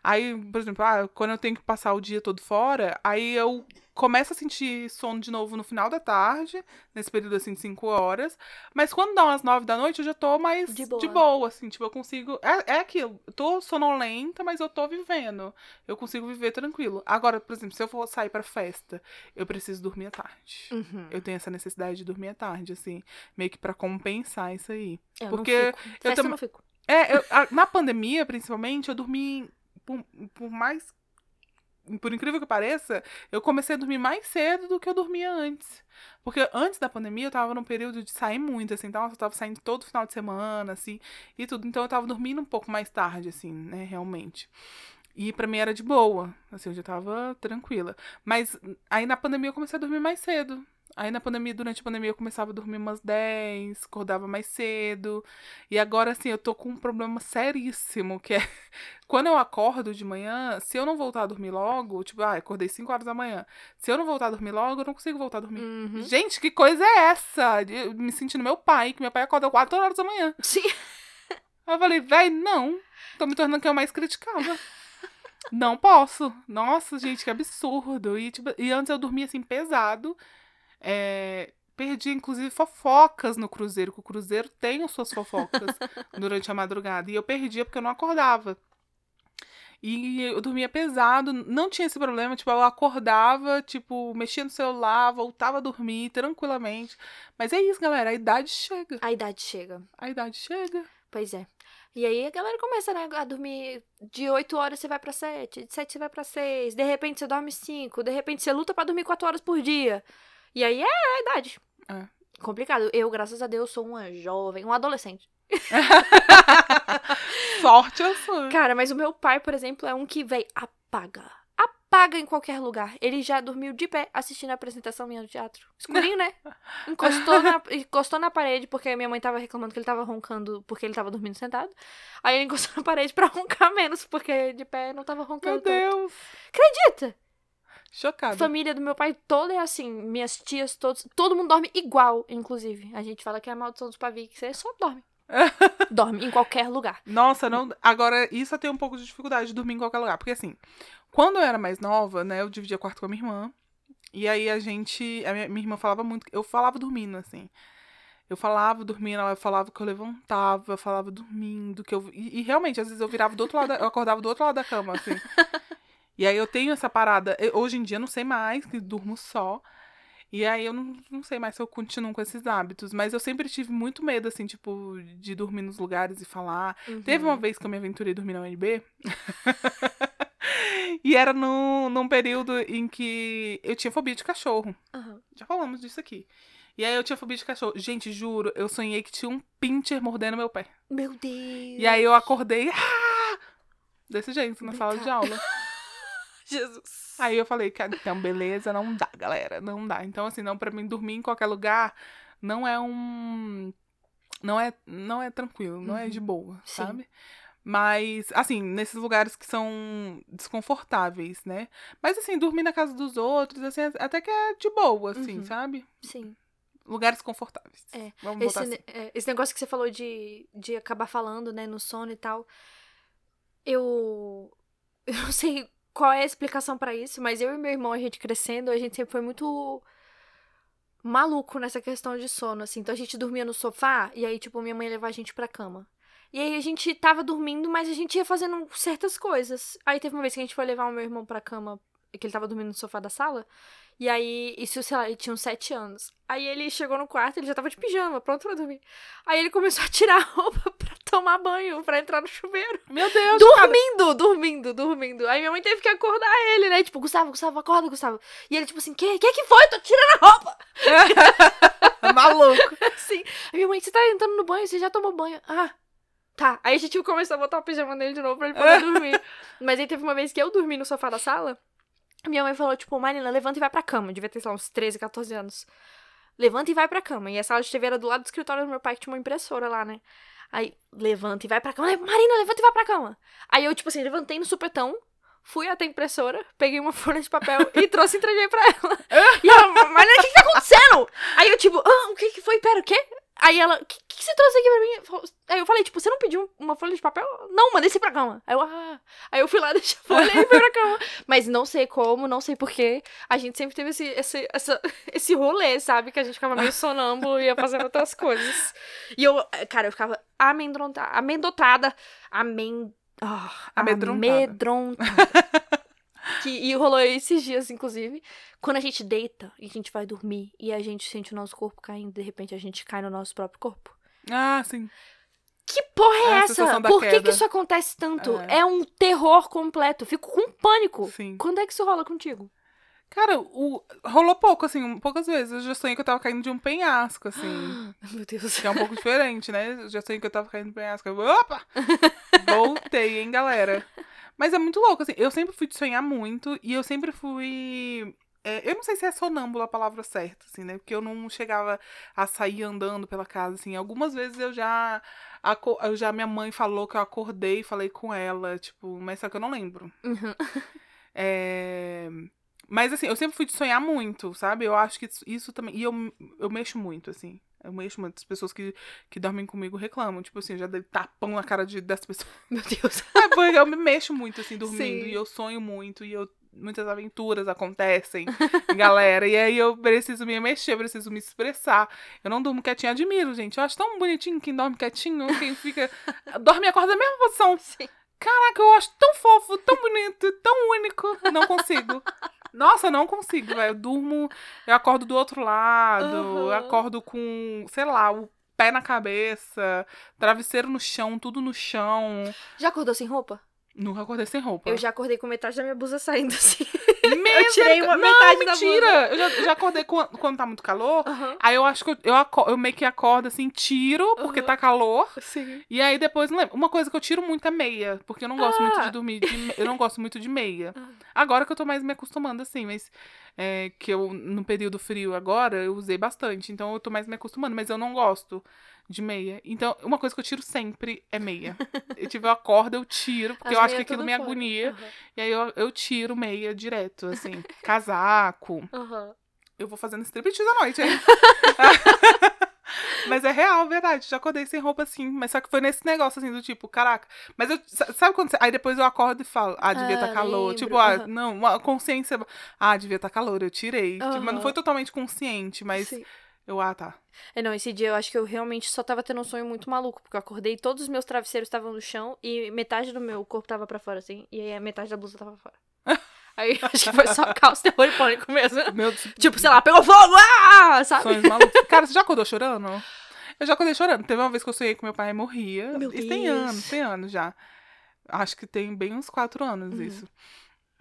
Aí, por exemplo, ah, quando eu tenho que passar o dia todo fora, aí eu começo a sentir sono de novo no final da tarde, nesse período assim de 5 horas. Mas quando dá umas 9 da noite, eu já tô mais De de boa. boa, assim, tipo, eu consigo. É, é aquilo, eu tô sonolenta, mas eu tô vivendo. Eu consigo viver tranquilo. Agora, por exemplo, se eu for sair pra festa, eu preciso dormir à tarde. Uhum. Eu tenho essa necessidade de dormir à tarde, assim, meio que pra compensar isso aí. Eu Porque eu tam- não fico. É, eu- a- na pandemia, principalmente, eu dormi, por, por mais. Por incrível que pareça, eu comecei a dormir mais cedo do que eu dormia antes. Porque antes da pandemia eu tava num período de sair muito, assim, então eu tava saindo todo final de semana, assim, e tudo. Então eu tava dormindo um pouco mais tarde, assim, né, realmente. E pra mim era de boa, assim, eu já tava tranquila. Mas aí na pandemia eu comecei a dormir mais cedo. Aí na pandemia, durante a pandemia, eu começava a dormir umas 10, acordava mais cedo. E agora, assim, eu tô com um problema seríssimo, que é quando eu acordo de manhã, se eu não voltar a dormir logo, tipo, ah, acordei 5 horas da manhã. Se eu não voltar a dormir logo, eu não consigo voltar a dormir. Uhum. Gente, que coisa é essa? Eu me sentindo meu pai, que meu pai acorda 4 horas da manhã. Sim. Aí eu falei, véi, não. Tô me tornando quem eu mais criticava. Não posso. Nossa, gente, que absurdo. E, tipo, e antes eu dormia assim, pesado. É, perdi, inclusive, fofocas no Cruzeiro, que o Cruzeiro tem as suas fofocas durante a madrugada. E eu perdia porque eu não acordava. E eu dormia pesado, não tinha esse problema, tipo, eu acordava, tipo, mexia no celular, voltava a dormir tranquilamente. Mas é isso, galera, a idade chega. A idade chega. A idade chega. Pois é. E aí a galera começa, né, a dormir de 8 horas você vai pra 7, de 7 você vai pra 6, de repente você dorme 5, de repente você luta pra dormir 4 horas por dia. E aí é a idade. É. Complicado. Eu, graças a Deus, sou uma jovem, um adolescente. Sorte a sua. Cara, mas o meu pai, por exemplo, é um que, véi, apaga. Apaga em qualquer lugar. Ele já dormiu de pé assistindo a apresentação minha do teatro. Escurinho, né? Encostou na, encostou na parede porque minha mãe tava reclamando que ele tava roncando porque ele tava dormindo sentado. Aí ele encostou na parede pra roncar menos, porque de pé não tava roncando. Meu tanto. Deus. Acredita? Chocada. Família do meu pai toda é assim. Minhas tias, todos. Todo mundo dorme igual, inclusive. A gente fala que é a maldição dos pavio, que você só dorme. dorme em qualquer lugar. Nossa, não. Agora, isso eu tenho um pouco de dificuldade de dormir em qualquer lugar. Porque assim, quando eu era mais nova, né, eu dividia quarto com a minha irmã. E aí a gente. A minha, minha irmã falava muito. Eu falava dormindo, assim. Eu falava dormindo, ela falava que eu levantava, eu falava dormindo, que eu. E, e realmente, às vezes eu virava do outro lado, da- eu acordava do outro lado da cama, assim. E aí eu tenho essa parada. eu- hoje em dia eu não sei mais, que durmo só. E aí eu não, não sei mais se eu continuo com esses hábitos. Mas eu sempre tive muito medo, assim, tipo, de dormir nos lugares e falar. Teve Uhum. uma vez que eu me aventurei a dormir na UNB. e era num, num período em que eu tinha fobia de cachorro. Aham. Já falamos disso aqui. E aí eu tinha fobia de cachorro. Gente, juro, eu sonhei que tinha um pincher mordendo meu pé. Meu Deus. E aí eu acordei. "Ah!" Desse jeito, na sala de Brincar. aula. Jesus. Aí eu falei, cara, então beleza, não dá, galera, não dá. Então, assim, não, pra mim dormir em qualquer lugar não é um. Não é, não é tranquilo, não é de boa, Sim. sabe? Mas, assim, nesses lugares que são desconfortáveis, né? Mas, assim, dormir na casa dos outros, assim, até que é de boa, assim, Uhum. sabe? Sim. Lugares confortáveis. É, Vamos Esse, assim. é, esse negócio que você falou de, de acabar falando, né, no sono e tal. Eu. Eu não sei qual é a explicação pra isso, mas eu e meu irmão, a gente crescendo, a gente sempre foi muito maluco nessa questão de sono, assim. Então a gente dormia no sofá e aí, tipo, minha mãe levar a gente pra cama. E aí a gente tava dormindo, mas a gente ia fazendo certas coisas. Aí teve uma vez que a gente foi levar o meu irmão pra cama, que ele tava dormindo no sofá da sala. E aí, isso, sei lá, ele tinha uns sete anos. Aí ele chegou no quarto, ele já tava de pijama, pronto pra dormir. Aí ele começou a tirar a roupa pra tomar banho, pra entrar no chuveiro. Meu Deus, cara. Dormindo, dormindo, dormindo. Aí minha mãe teve que acordar ele, né? Tipo, Gustavo, Gustavo, acorda, Gustavo. E ele, tipo assim, que, que que foi? Tô tirando a roupa. Maluco. Assim. Aí minha mãe, você tá entrando no banho, você já tomou banho. Ah, tá. Aí a gente começou a botar o pijama nele de novo pra ele poder dormir. Mas aí teve uma vez que eu dormi no sofá da sala. Minha mãe falou, tipo, Marina, levanta e vai pra cama. Devia ter, sei lá, uns 13, 14 anos. Levanta e vai pra cama. E a sala de TV era do lado do escritório do meu pai, que tinha uma impressora lá, né? Aí, levanta e vai pra cama. Marina, levanta e vai pra cama. Aí eu, tipo assim, levantei no supetão, fui até a impressora, peguei uma folha de papel e trouxe e entreguei pra ela. E ela, Marina, o que que tá acontecendo? Aí eu, tipo, ah, o que que foi? Pera, o quê? Aí ela, o que, que você trouxe aqui pra mim? Aí eu falei, tipo, você não pediu uma folha de papel? Não, mandei você pra cama. Aí eu, ah. Aí eu fui lá, deixei a folha e fui pra cama. Mas não sei como, não sei porquê. A gente sempre teve esse, esse, essa, esse rolê, sabe? Que a gente ficava meio sonâmbulo e ia fazendo outras coisas. E eu, cara, eu ficava amedrontada. Amendotada. Amen... ah, Amedrontada. amedrontada. Que, e rolou esses dias, inclusive, quando a gente deita e a gente vai dormir e a gente sente o nosso corpo caindo, de repente a gente cai no nosso próprio corpo. Ah, sim. Que porra é, É essa? Por que, que isso acontece tanto? É. É. um terror completo. Fico com pânico. Sim. Quando é que isso rola contigo? Cara, o... rolou pouco, assim, poucas vezes. Eu já sonhei que eu tava caindo de um penhasco, assim. Meu Deus. que é um pouco diferente, né? Eu já sonhei que eu tava caindo de um penhasco. Eu, Opa! Voltei, hein, galera? Mas é muito louco, assim. Eu sempre fui de sonhar muito e eu sempre fui. é, eu não sei se é sonâmbula a palavra certa, assim, né? Porque eu não chegava a sair andando pela casa, assim. Algumas vezes eu já. Eu já minha mãe falou que eu acordei e falei com ela, tipo, mas só que eu não lembro. Uhum. É, Mas assim, eu sempre fui de sonhar muito, sabe? Eu acho que isso, isso também. E eu, eu mexo muito, assim. Eu mexo muito. As pessoas que, que dormem comigo reclamam. Tipo assim, eu já dei tapão na cara de, das pessoas. Meu Deus. É, porque eu me mexo muito, assim, dormindo. Sim. E eu sonho muito. E eu, muitas aventuras acontecem, galera. E aí eu preciso me mexer, preciso me expressar. Eu não durmo quietinho. Admiro, gente. Eu acho tão bonitinho quem dorme quietinho. Quem fica. dorme e acorda na mesma posição. Sim. Caraca, eu acho tão fofo, tão bonito, tão único. Não consigo. Nossa, eu não consigo, velho. Eu durmo, eu acordo do outro lado, eu Aham. acordo com, sei lá, o pé na cabeça, travesseiro no chão, tudo no chão. Já acordou sem roupa? Nunca acordei sem roupa. Eu já acordei com metade da minha blusa saindo assim. Mesmo? tirei uma não, metade da mentira. Eu já, já acordei quando, quando tá muito calor. Aham. Aí eu acho que eu, eu, eu meio que acordo assim, tiro, porque Aham. tá calor. Sim. E aí depois, não lembro. Uma coisa que eu tiro muito é meia. Porque eu não gosto muito Ah. de dormir. de eu não gosto muito de meia. Ah. Agora que eu tô mais me acostumando, assim, mas é, que eu, no período frio agora, eu usei bastante. Então eu tô mais me acostumando, mas eu não gosto de meia. Então, uma coisa que eu tiro sempre é meia. eu tiver eu acordo, eu tiro, porque As eu acho que aquilo me fora. agonia. Aham. E aí eu, eu tiro meia direto, assim. Casaco. Aham. Eu vou fazendo striptease à noite, hein? Mas é real, verdade. Já acordei sem roupa assim. Mas só que foi nesse negócio assim do tipo, caraca. Mas eu. sa- Sabe quando você. Aí depois eu acordo e falo, ah, devia Ah, estar calor. lembro, Tipo, ah, não, uma consciência. Ah, devia estar calor, eu tirei. Tipo, mas não foi totalmente consciente, mas Sim. Eu, ah, tá. É, não, esse dia eu acho que eu realmente só tava tendo um sonho muito maluco, porque eu acordei, todos os meus travesseiros estavam no chão e metade do meu corpo tava pra fora, assim, e aí a metade da blusa tava fora. Aí eu acho que foi só caos, terror e pânico mesmo. Meu Tipo, sei lá, pegou fogo! Ah! Sabe? sonhos malucos. Cara, você já acordou chorando? Eu já acordei chorando. Teve uma vez que eu sonhei que meu pai morria. Meu isso tem Deus. anos, tem anos já. Acho que tem bem uns quatro anos Uhum. isso.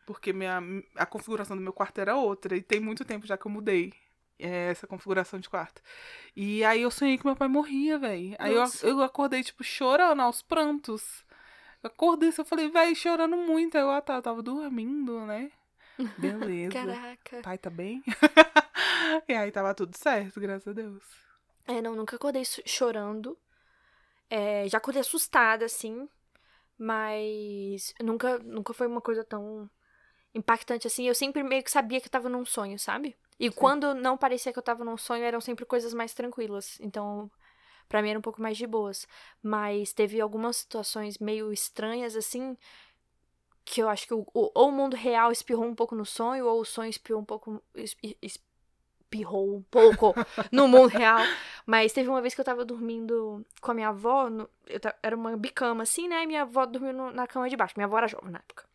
Porque minha, a configuração do meu quarto era outra. E tem muito tempo já que eu mudei. É, essa configuração de quarto. E aí eu sonhei que meu pai morria, velho. Aí eu, eu acordei, tipo, chorando aos prantos. Eu acordei, eu falei, velho, chorando muito. Aí eu, ah, tá, eu tava dormindo, né? Beleza. Caraca. Pai tá bem? e aí tava tudo certo, graças a Deus. É, não, nunca acordei chorando. É, já acordei assustada, assim. Mas nunca, nunca foi uma coisa tão impactante assim. Eu sempre meio que sabia que eu tava num sonho, sabe? E quando não parecia que eu tava num sonho, eram sempre coisas mais tranquilas. Então, pra mim era um pouco mais de boas. Mas teve algumas situações meio estranhas, assim, que eu acho que o, o- ou o mundo real espirrou um pouco no sonho, ou o sonho espirrou um pouco. es- es- Espirrou um pouco no mundo real. Mas teve uma vez que eu tava dormindo com a minha avó, no- eu ta- era uma bicama assim, né? E minha avó dormiu no- na cama de baixo. Minha avó era jovem na época.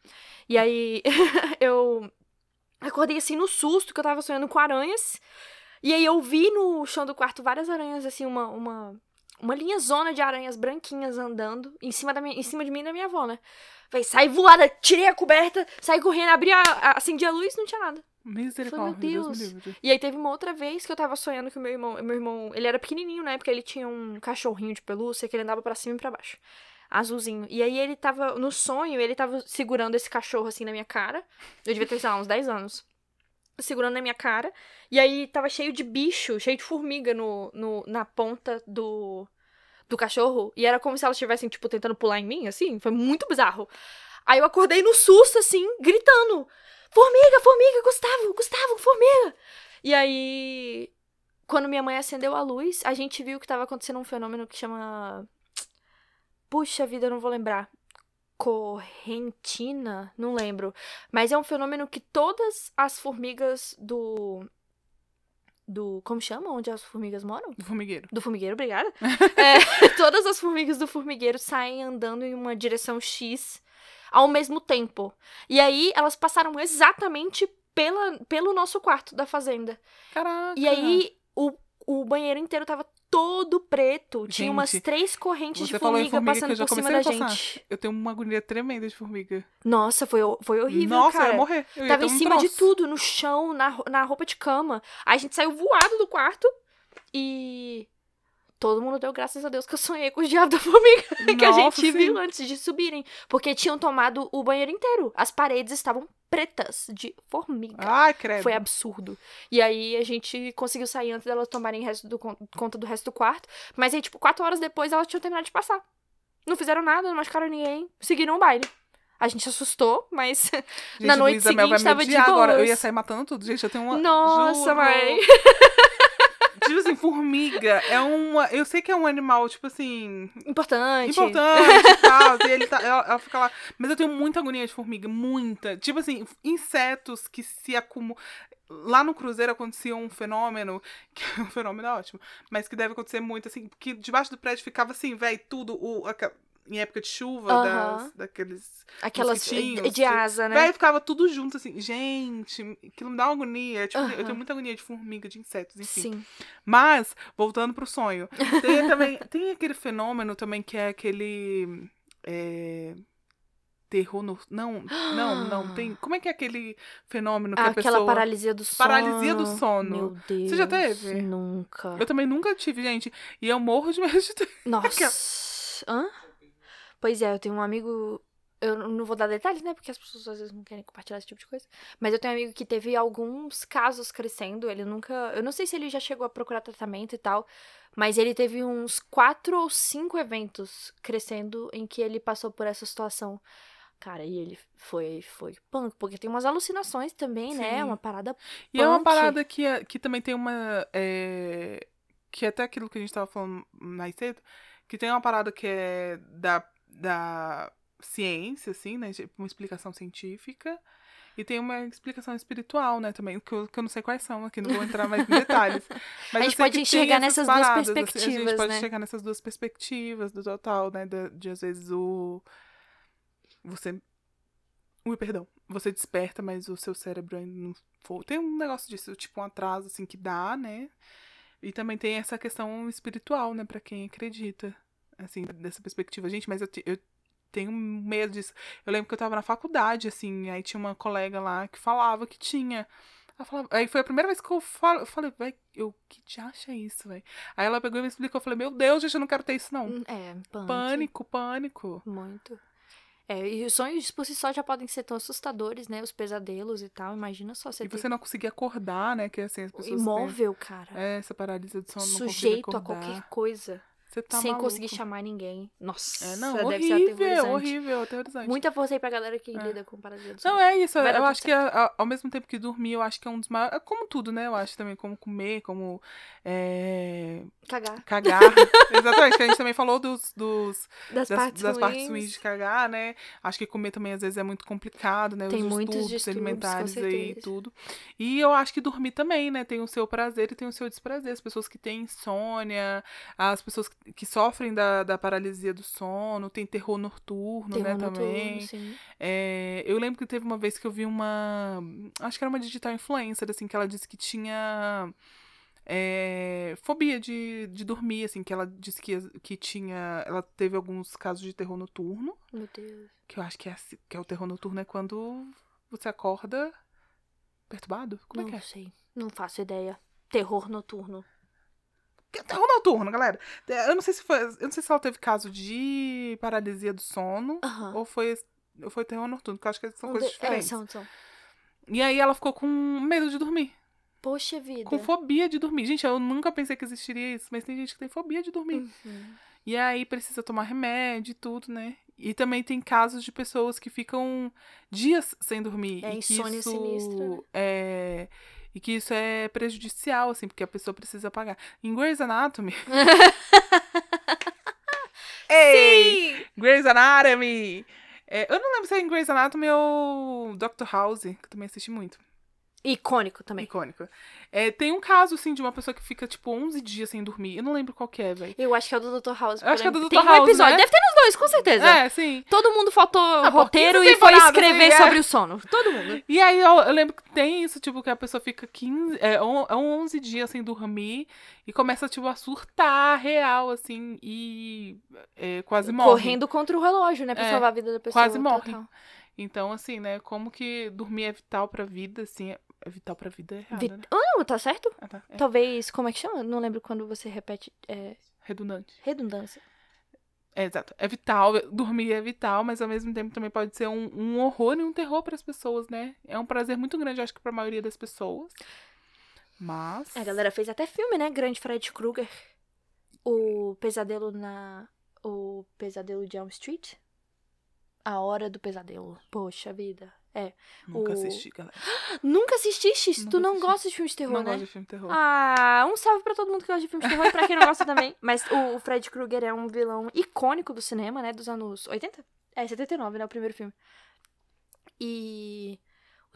E aí eu acordei assim no susto que eu tava sonhando com aranhas. E aí eu vi no chão do quarto várias aranhas, assim, uma, uma, uma linha zona de aranhas branquinhas andando em cima, da minha, em cima de mim e da minha avó, né? Falei, sai voada, tirei a coberta, saí correndo, abri a, a- acendi a luz, não tinha nada. Misericórdia, Meu Deus Deus. E aí teve uma outra vez que eu tava sonhando que o meu irmão, meu irmão, ele era pequenininho, né? Porque ele tinha um cachorrinho de pelúcia que ele andava pra cima e pra baixo. Azulzinho. E aí ele tava, no sonho, ele tava segurando esse cachorro assim na minha cara. Eu devia ter, sei lá, uns 10 anos. Segurando na minha cara. E aí tava cheio de bicho, cheio de formiga no, no, na ponta do, do cachorro. E era como se elas estivessem, tipo, tentando pular em mim, assim. Foi muito bizarro. Aí eu acordei no susto, assim, gritando. Formiga, formiga, Gustavo, Gustavo, formiga. E aí, quando minha mãe acendeu a luz, a gente viu que tava acontecendo um fenômeno que chama. Puxa vida, eu não vou lembrar. Correntina? Não lembro. Mas é um fenômeno que todas as formigas do. Do. Como chama? Onde as formigas moram? Do formigueiro. Do formigueiro, obrigada. É, todas as formigas do formigueiro saem andando em uma direção X ao mesmo tempo. E aí elas passaram exatamente pela, pelo nosso quarto da fazenda. Caraca. E aí o, o banheiro inteiro tava todo preto. Tinha umas Gente, três correntes de formiga, formiga passando por cima da gente. Eu tenho uma agonia tremenda de formiga. Nossa, foi, foi horrível, Nossa, cara. eu ia morrer. Eu ia Tava ter em um cima de tudo, no chão, na, na roupa de cama. Aí a gente saiu voado do quarto e. Todo mundo deu graças a Deus que eu sonhei com o diabo da formiga que a Nossa, gente sim. viu antes de subirem. Porque tinham tomado o banheiro inteiro. As paredes estavam pretas de formiga. Ai, credo. Foi absurdo. E aí a gente conseguiu sair antes delas tomarem resto do, con- conta do resto do quarto. Mas aí, tipo, quatro horas depois elas tinham terminado de passar. Não fizeram nada, não machucaram ninguém. Seguiram o baile. A gente assustou, mas. Gente, na noite Luísa Mel vai seguinte me tava de odiar agora. Eu boas. ia sair matando tudo. Gente, eu tenho uma. Nossa, juro. mãe. Tipo assim, formiga é uma. Eu sei que é um animal, tipo assim. Importante. Importante e tal. E ele tá, ela, ela fica lá. Mas eu tenho muita agonia de formiga. Muita. Tipo assim, insetos que se acumulam. Lá no Cruzeiro acontecia um fenômeno, que um fenômeno é ótimo, mas que deve acontecer muito, assim, que debaixo do prédio ficava assim, velho, tudo, o, em época de chuva, Aham. das, daqueles Aquelas de, de asa, né? Véi, ficava tudo junto, assim. Gente, aquilo me dá uma agonia. Tipo, eu tenho muita agonia de formiga, de insetos, enfim. Sim. Mas, voltando pro sonho. Tem também. tem aquele fenômeno também que é aquele. É, terror no. Não, não, não. Tem. Como é que é aquele fenômeno que Ah, a aquela pessoa. paralisia do sono. Paralisia do sono. Meu Deus. Você já teve? Nunca. Eu também nunca tive, gente. E eu morro de medo de ter. Nossa. Hã? Pois é, eu tenho um amigo. Eu não vou dar detalhes, né? Porque as pessoas às vezes não querem compartilhar esse tipo de coisa. Mas eu tenho um amigo que teve alguns casos crescendo. Ele nunca. Eu não sei se ele já chegou a procurar tratamento e tal. Mas ele teve uns quatro ou cinco eventos crescendo em que ele passou por essa situação. Cara, e ele foi, foi punk, porque tem umas alucinações também, né? Sim. Uma parada. E é uma Punk. parada que, é- que também tem uma. é, que é até aquilo que a gente tava falando mais cedo, que tem uma parada que é da, da ciência, assim, né? Tipo, uma explicação científica. E tem uma explicação espiritual, né, também, que eu, que eu não sei quais são aqui, não vou entrar mais em detalhes. Mas A gente pode enxergar essas nessas duas paradas, assim, a perspectivas, gente pode né? chegar nessas duas perspectivas do total, né? De, de às vezes o. Você. Ui, perdão. Você desperta, mas o seu cérebro ainda não foi. Tem um negócio disso, tipo um atraso, assim, que dá, né? E também tem essa questão espiritual, né, pra quem acredita. Assim, dessa perspectiva. Gente, mas eu, te- eu tenho medo disso. Eu lembro que eu tava na faculdade, assim, aí tinha uma colega lá que falava que tinha. Ela falava- Aí foi a primeira vez que eu, falo, eu falei, véi, eu que te acha isso, véi? Aí ela pegou e me explicou, eu falei, meu Deus, gente, eu não quero ter isso, não. É, punk. Pânico, pânico. Muito. É, e os sonhos por si só já podem ser tão assustadores, né? Os pesadelos e tal. Imagina só você E ter você não conseguir acordar, né? Que assim, as pessoas. têm- imóvel, cara. É, essa paralisia do sono, não conseguir sujeito a qualquer coisa. Você tá sem maluco. conseguir chamar ninguém. Nossa, É, não, deve ser horrível, aterrorizante. horrível, aterrorizante. Muita força aí pra galera que É. lida com paralisia do Não, é isso. Vai Eu acho que a- a- ao mesmo tempo que dormir, eu acho que é um dos maiores. é Como tudo, né? Eu acho também como comer, como é, Cagar. cagar. Exatamente, que a gente também falou dos, dos, Das, das, partes das partes ruins. ruins de cagar, né? Acho que comer também às vezes é muito complicado, né? Tem Os muitos distúrbios distúrbios, alimentares com aí e tudo. E eu acho que dormir também, né? Tem o seu prazer e tem o seu desprazer. As pessoas que têm insônia, as pessoas que, que sofrem da, da paralisia do sono, tem terror noturno, Terror né? noturno, Também. sim. É, eu lembro que teve uma vez que eu vi uma. Acho que era uma digital influencer, assim, que ela disse que tinha. é, fobia de, de dormir, assim, que ela disse que, que tinha. Ela teve alguns casos de terror noturno, Meu Deus. que eu acho que é, assim- que é o terror noturno é quando você acorda perturbado? Como não é que é? sei. Não faço ideia. Terror noturno. É terror noturno, galera. Eu não sei se foi. Eu não sei se ela teve caso de paralisia do sono Aham. ou foi, ou foi terror noturno, porque eu acho que são Um coisas de- diferentes. É, são, são. E aí ela ficou com medo de dormir. Poxa vida. Com fobia de dormir. Gente, eu nunca pensei que existiria isso, mas tem gente que tem fobia de dormir. Uhum. E aí precisa tomar remédio e tudo, né? E também tem casos de pessoas que ficam dias sem dormir. É, e insônia isso sinistra, né? é E que isso é prejudicial, assim, porque a pessoa precisa pagar. Em Grey's Anatomy. Ei! Sim! Grey's Anatomy! É, eu não lembro se é em Grey's Anatomy ou Dr. House, que eu também assisti muito. Icônico também. Icônico. É, tem um caso, assim, de uma pessoa que fica, tipo, 11 dias sem dormir. Eu não lembro qual que é, velho. Eu acho que é o do Dr. House. Eu acho que é do Dr. Tem um House, episódio. né? Deve ter nos dois, com certeza. É, sim. Todo mundo faltou Ah, roteiro 15 e foi escrever assim, é. sobre o sono. Todo mundo. E aí eu, eu lembro que tem isso, tipo, que a pessoa fica 15, é, on- é 11 dias sem dormir e começa, tipo, a surtar real, assim, e é, quase morre. Correndo contra o relógio, né? Pra É, salvar a vida da pessoa. quase morre. total. Então, assim, né, como que dormir é vital pra vida, assim, é, vital pra vida é errado, Vi- né? Ah, não, tá certo? Ah, tá. É Talvez, como é que chama? Não lembro quando você repete. É, redundante. redundância. É, exato. É vital, dormir é vital, mas ao mesmo tempo também pode ser um, um horror e um terror para as pessoas, né? É um prazer muito grande, acho que pra maioria das pessoas. Mas. A galera fez até filme, né? Grande Fred Krueger. O pesadelo na. O pesadelo de Elm Street. A hora do pesadelo. Poxa vida. É. Nunca o- assisti, galera. Nunca assististe? Nunca tu não assisti. gosta de filmes de terror, não né? gosto de filme de terror. Ah, um salve pra todo mundo que gosta de filmes de terror e pra quem não gosta também. Mas o Fred Krueger é um vilão icônico do cinema, né? Dos anos 80? É, 79, né? O primeiro filme. E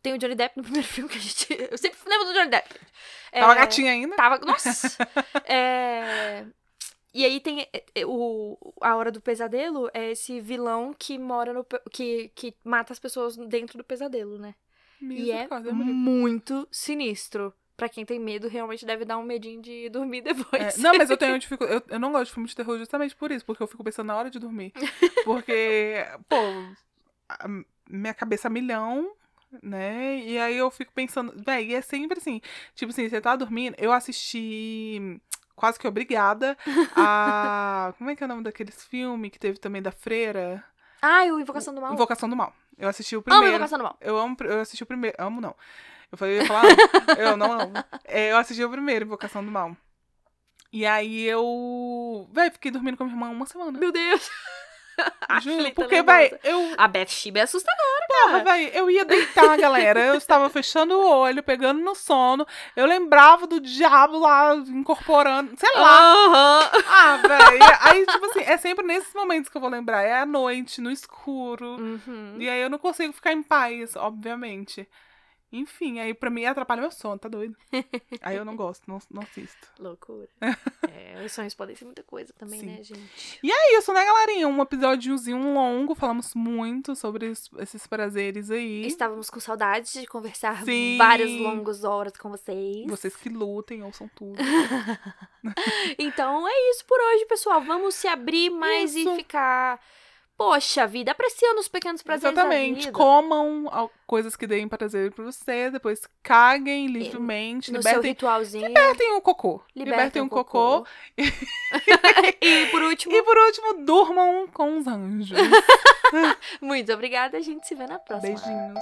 tem o Johnny Depp no primeiro filme que a gente... Eu sempre lembro do Johnny Depp. Tava É, gatinha ainda? Tava... Nossa! É, E aí tem é, é, o... A Hora do Pesadelo é esse vilão que mora no... Que, que mata as pessoas dentro do pesadelo, né? E é muito sinistro. Pra quem tem medo, realmente deve dar um medinho de dormir depois. É, não, mas eu tenho dificuldade. Eu, eu não gosto de filme de terror justamente por isso, porque eu fico pensando na hora de dormir. Porque, pô, a minha cabeça a milhão, né? E aí eu fico pensando, véi, é sempre assim. Tipo assim, você tá dormindo, eu assisti quase que obrigada a. Como é que é o nome daqueles filmes que teve também da Freira? Ai, o Invocação do Mal. Invocação do Mal. Eu assisti o Amo primeiro. Invocação do Mal. Eu amo, eu assisti o primeiro. Amo, não. Eu falei, eu ia falar, não. eu não amo. É, eu assisti o primeiro, Invocação do Mal. E aí eu. Véi, fiquei dormindo com a minha irmã uma semana. Meu Deus. Juro, porque, véi, eu. A Beth Sheba é assustadora, Porra, cara. véi, eu ia deitar, galera. Eu estava fechando o olho, pegando no sono. Eu lembrava do diabo lá incorporando. Sei lá. Ah, véi. Aí, tipo assim, é sempre nesses momentos que eu vou lembrar. É à noite, no escuro. Uhum. E aí eu não consigo ficar em paz, obviamente. Enfim, aí pra mim atrapalha meu sono, tá doido? aí eu não gosto, não, não assisto. Loucura. é, os sonhos podem ser muita coisa também, Sim. né, gente? É isso, né, galerinha? Um episódiozinho longo, falamos muito sobre es- esses prazeres aí. Estávamos com saudades de conversar Sim. várias longas horas com vocês. Vocês que lutem, ouçam tudo. Então é isso por hoje, pessoal. Vamos se abrir mais Isso. e ficar poxa vida, apreciando os pequenos prazeres Exatamente. Comam coisas que deem prazer pra você, depois caguem livremente, no seu libertem, ritualzinho. libertem o cocô. Libertem Libertem o o cocô. e por último, E por último, durmam com os anjos. muito obrigada. A gente se vê na próxima. Beijinhos.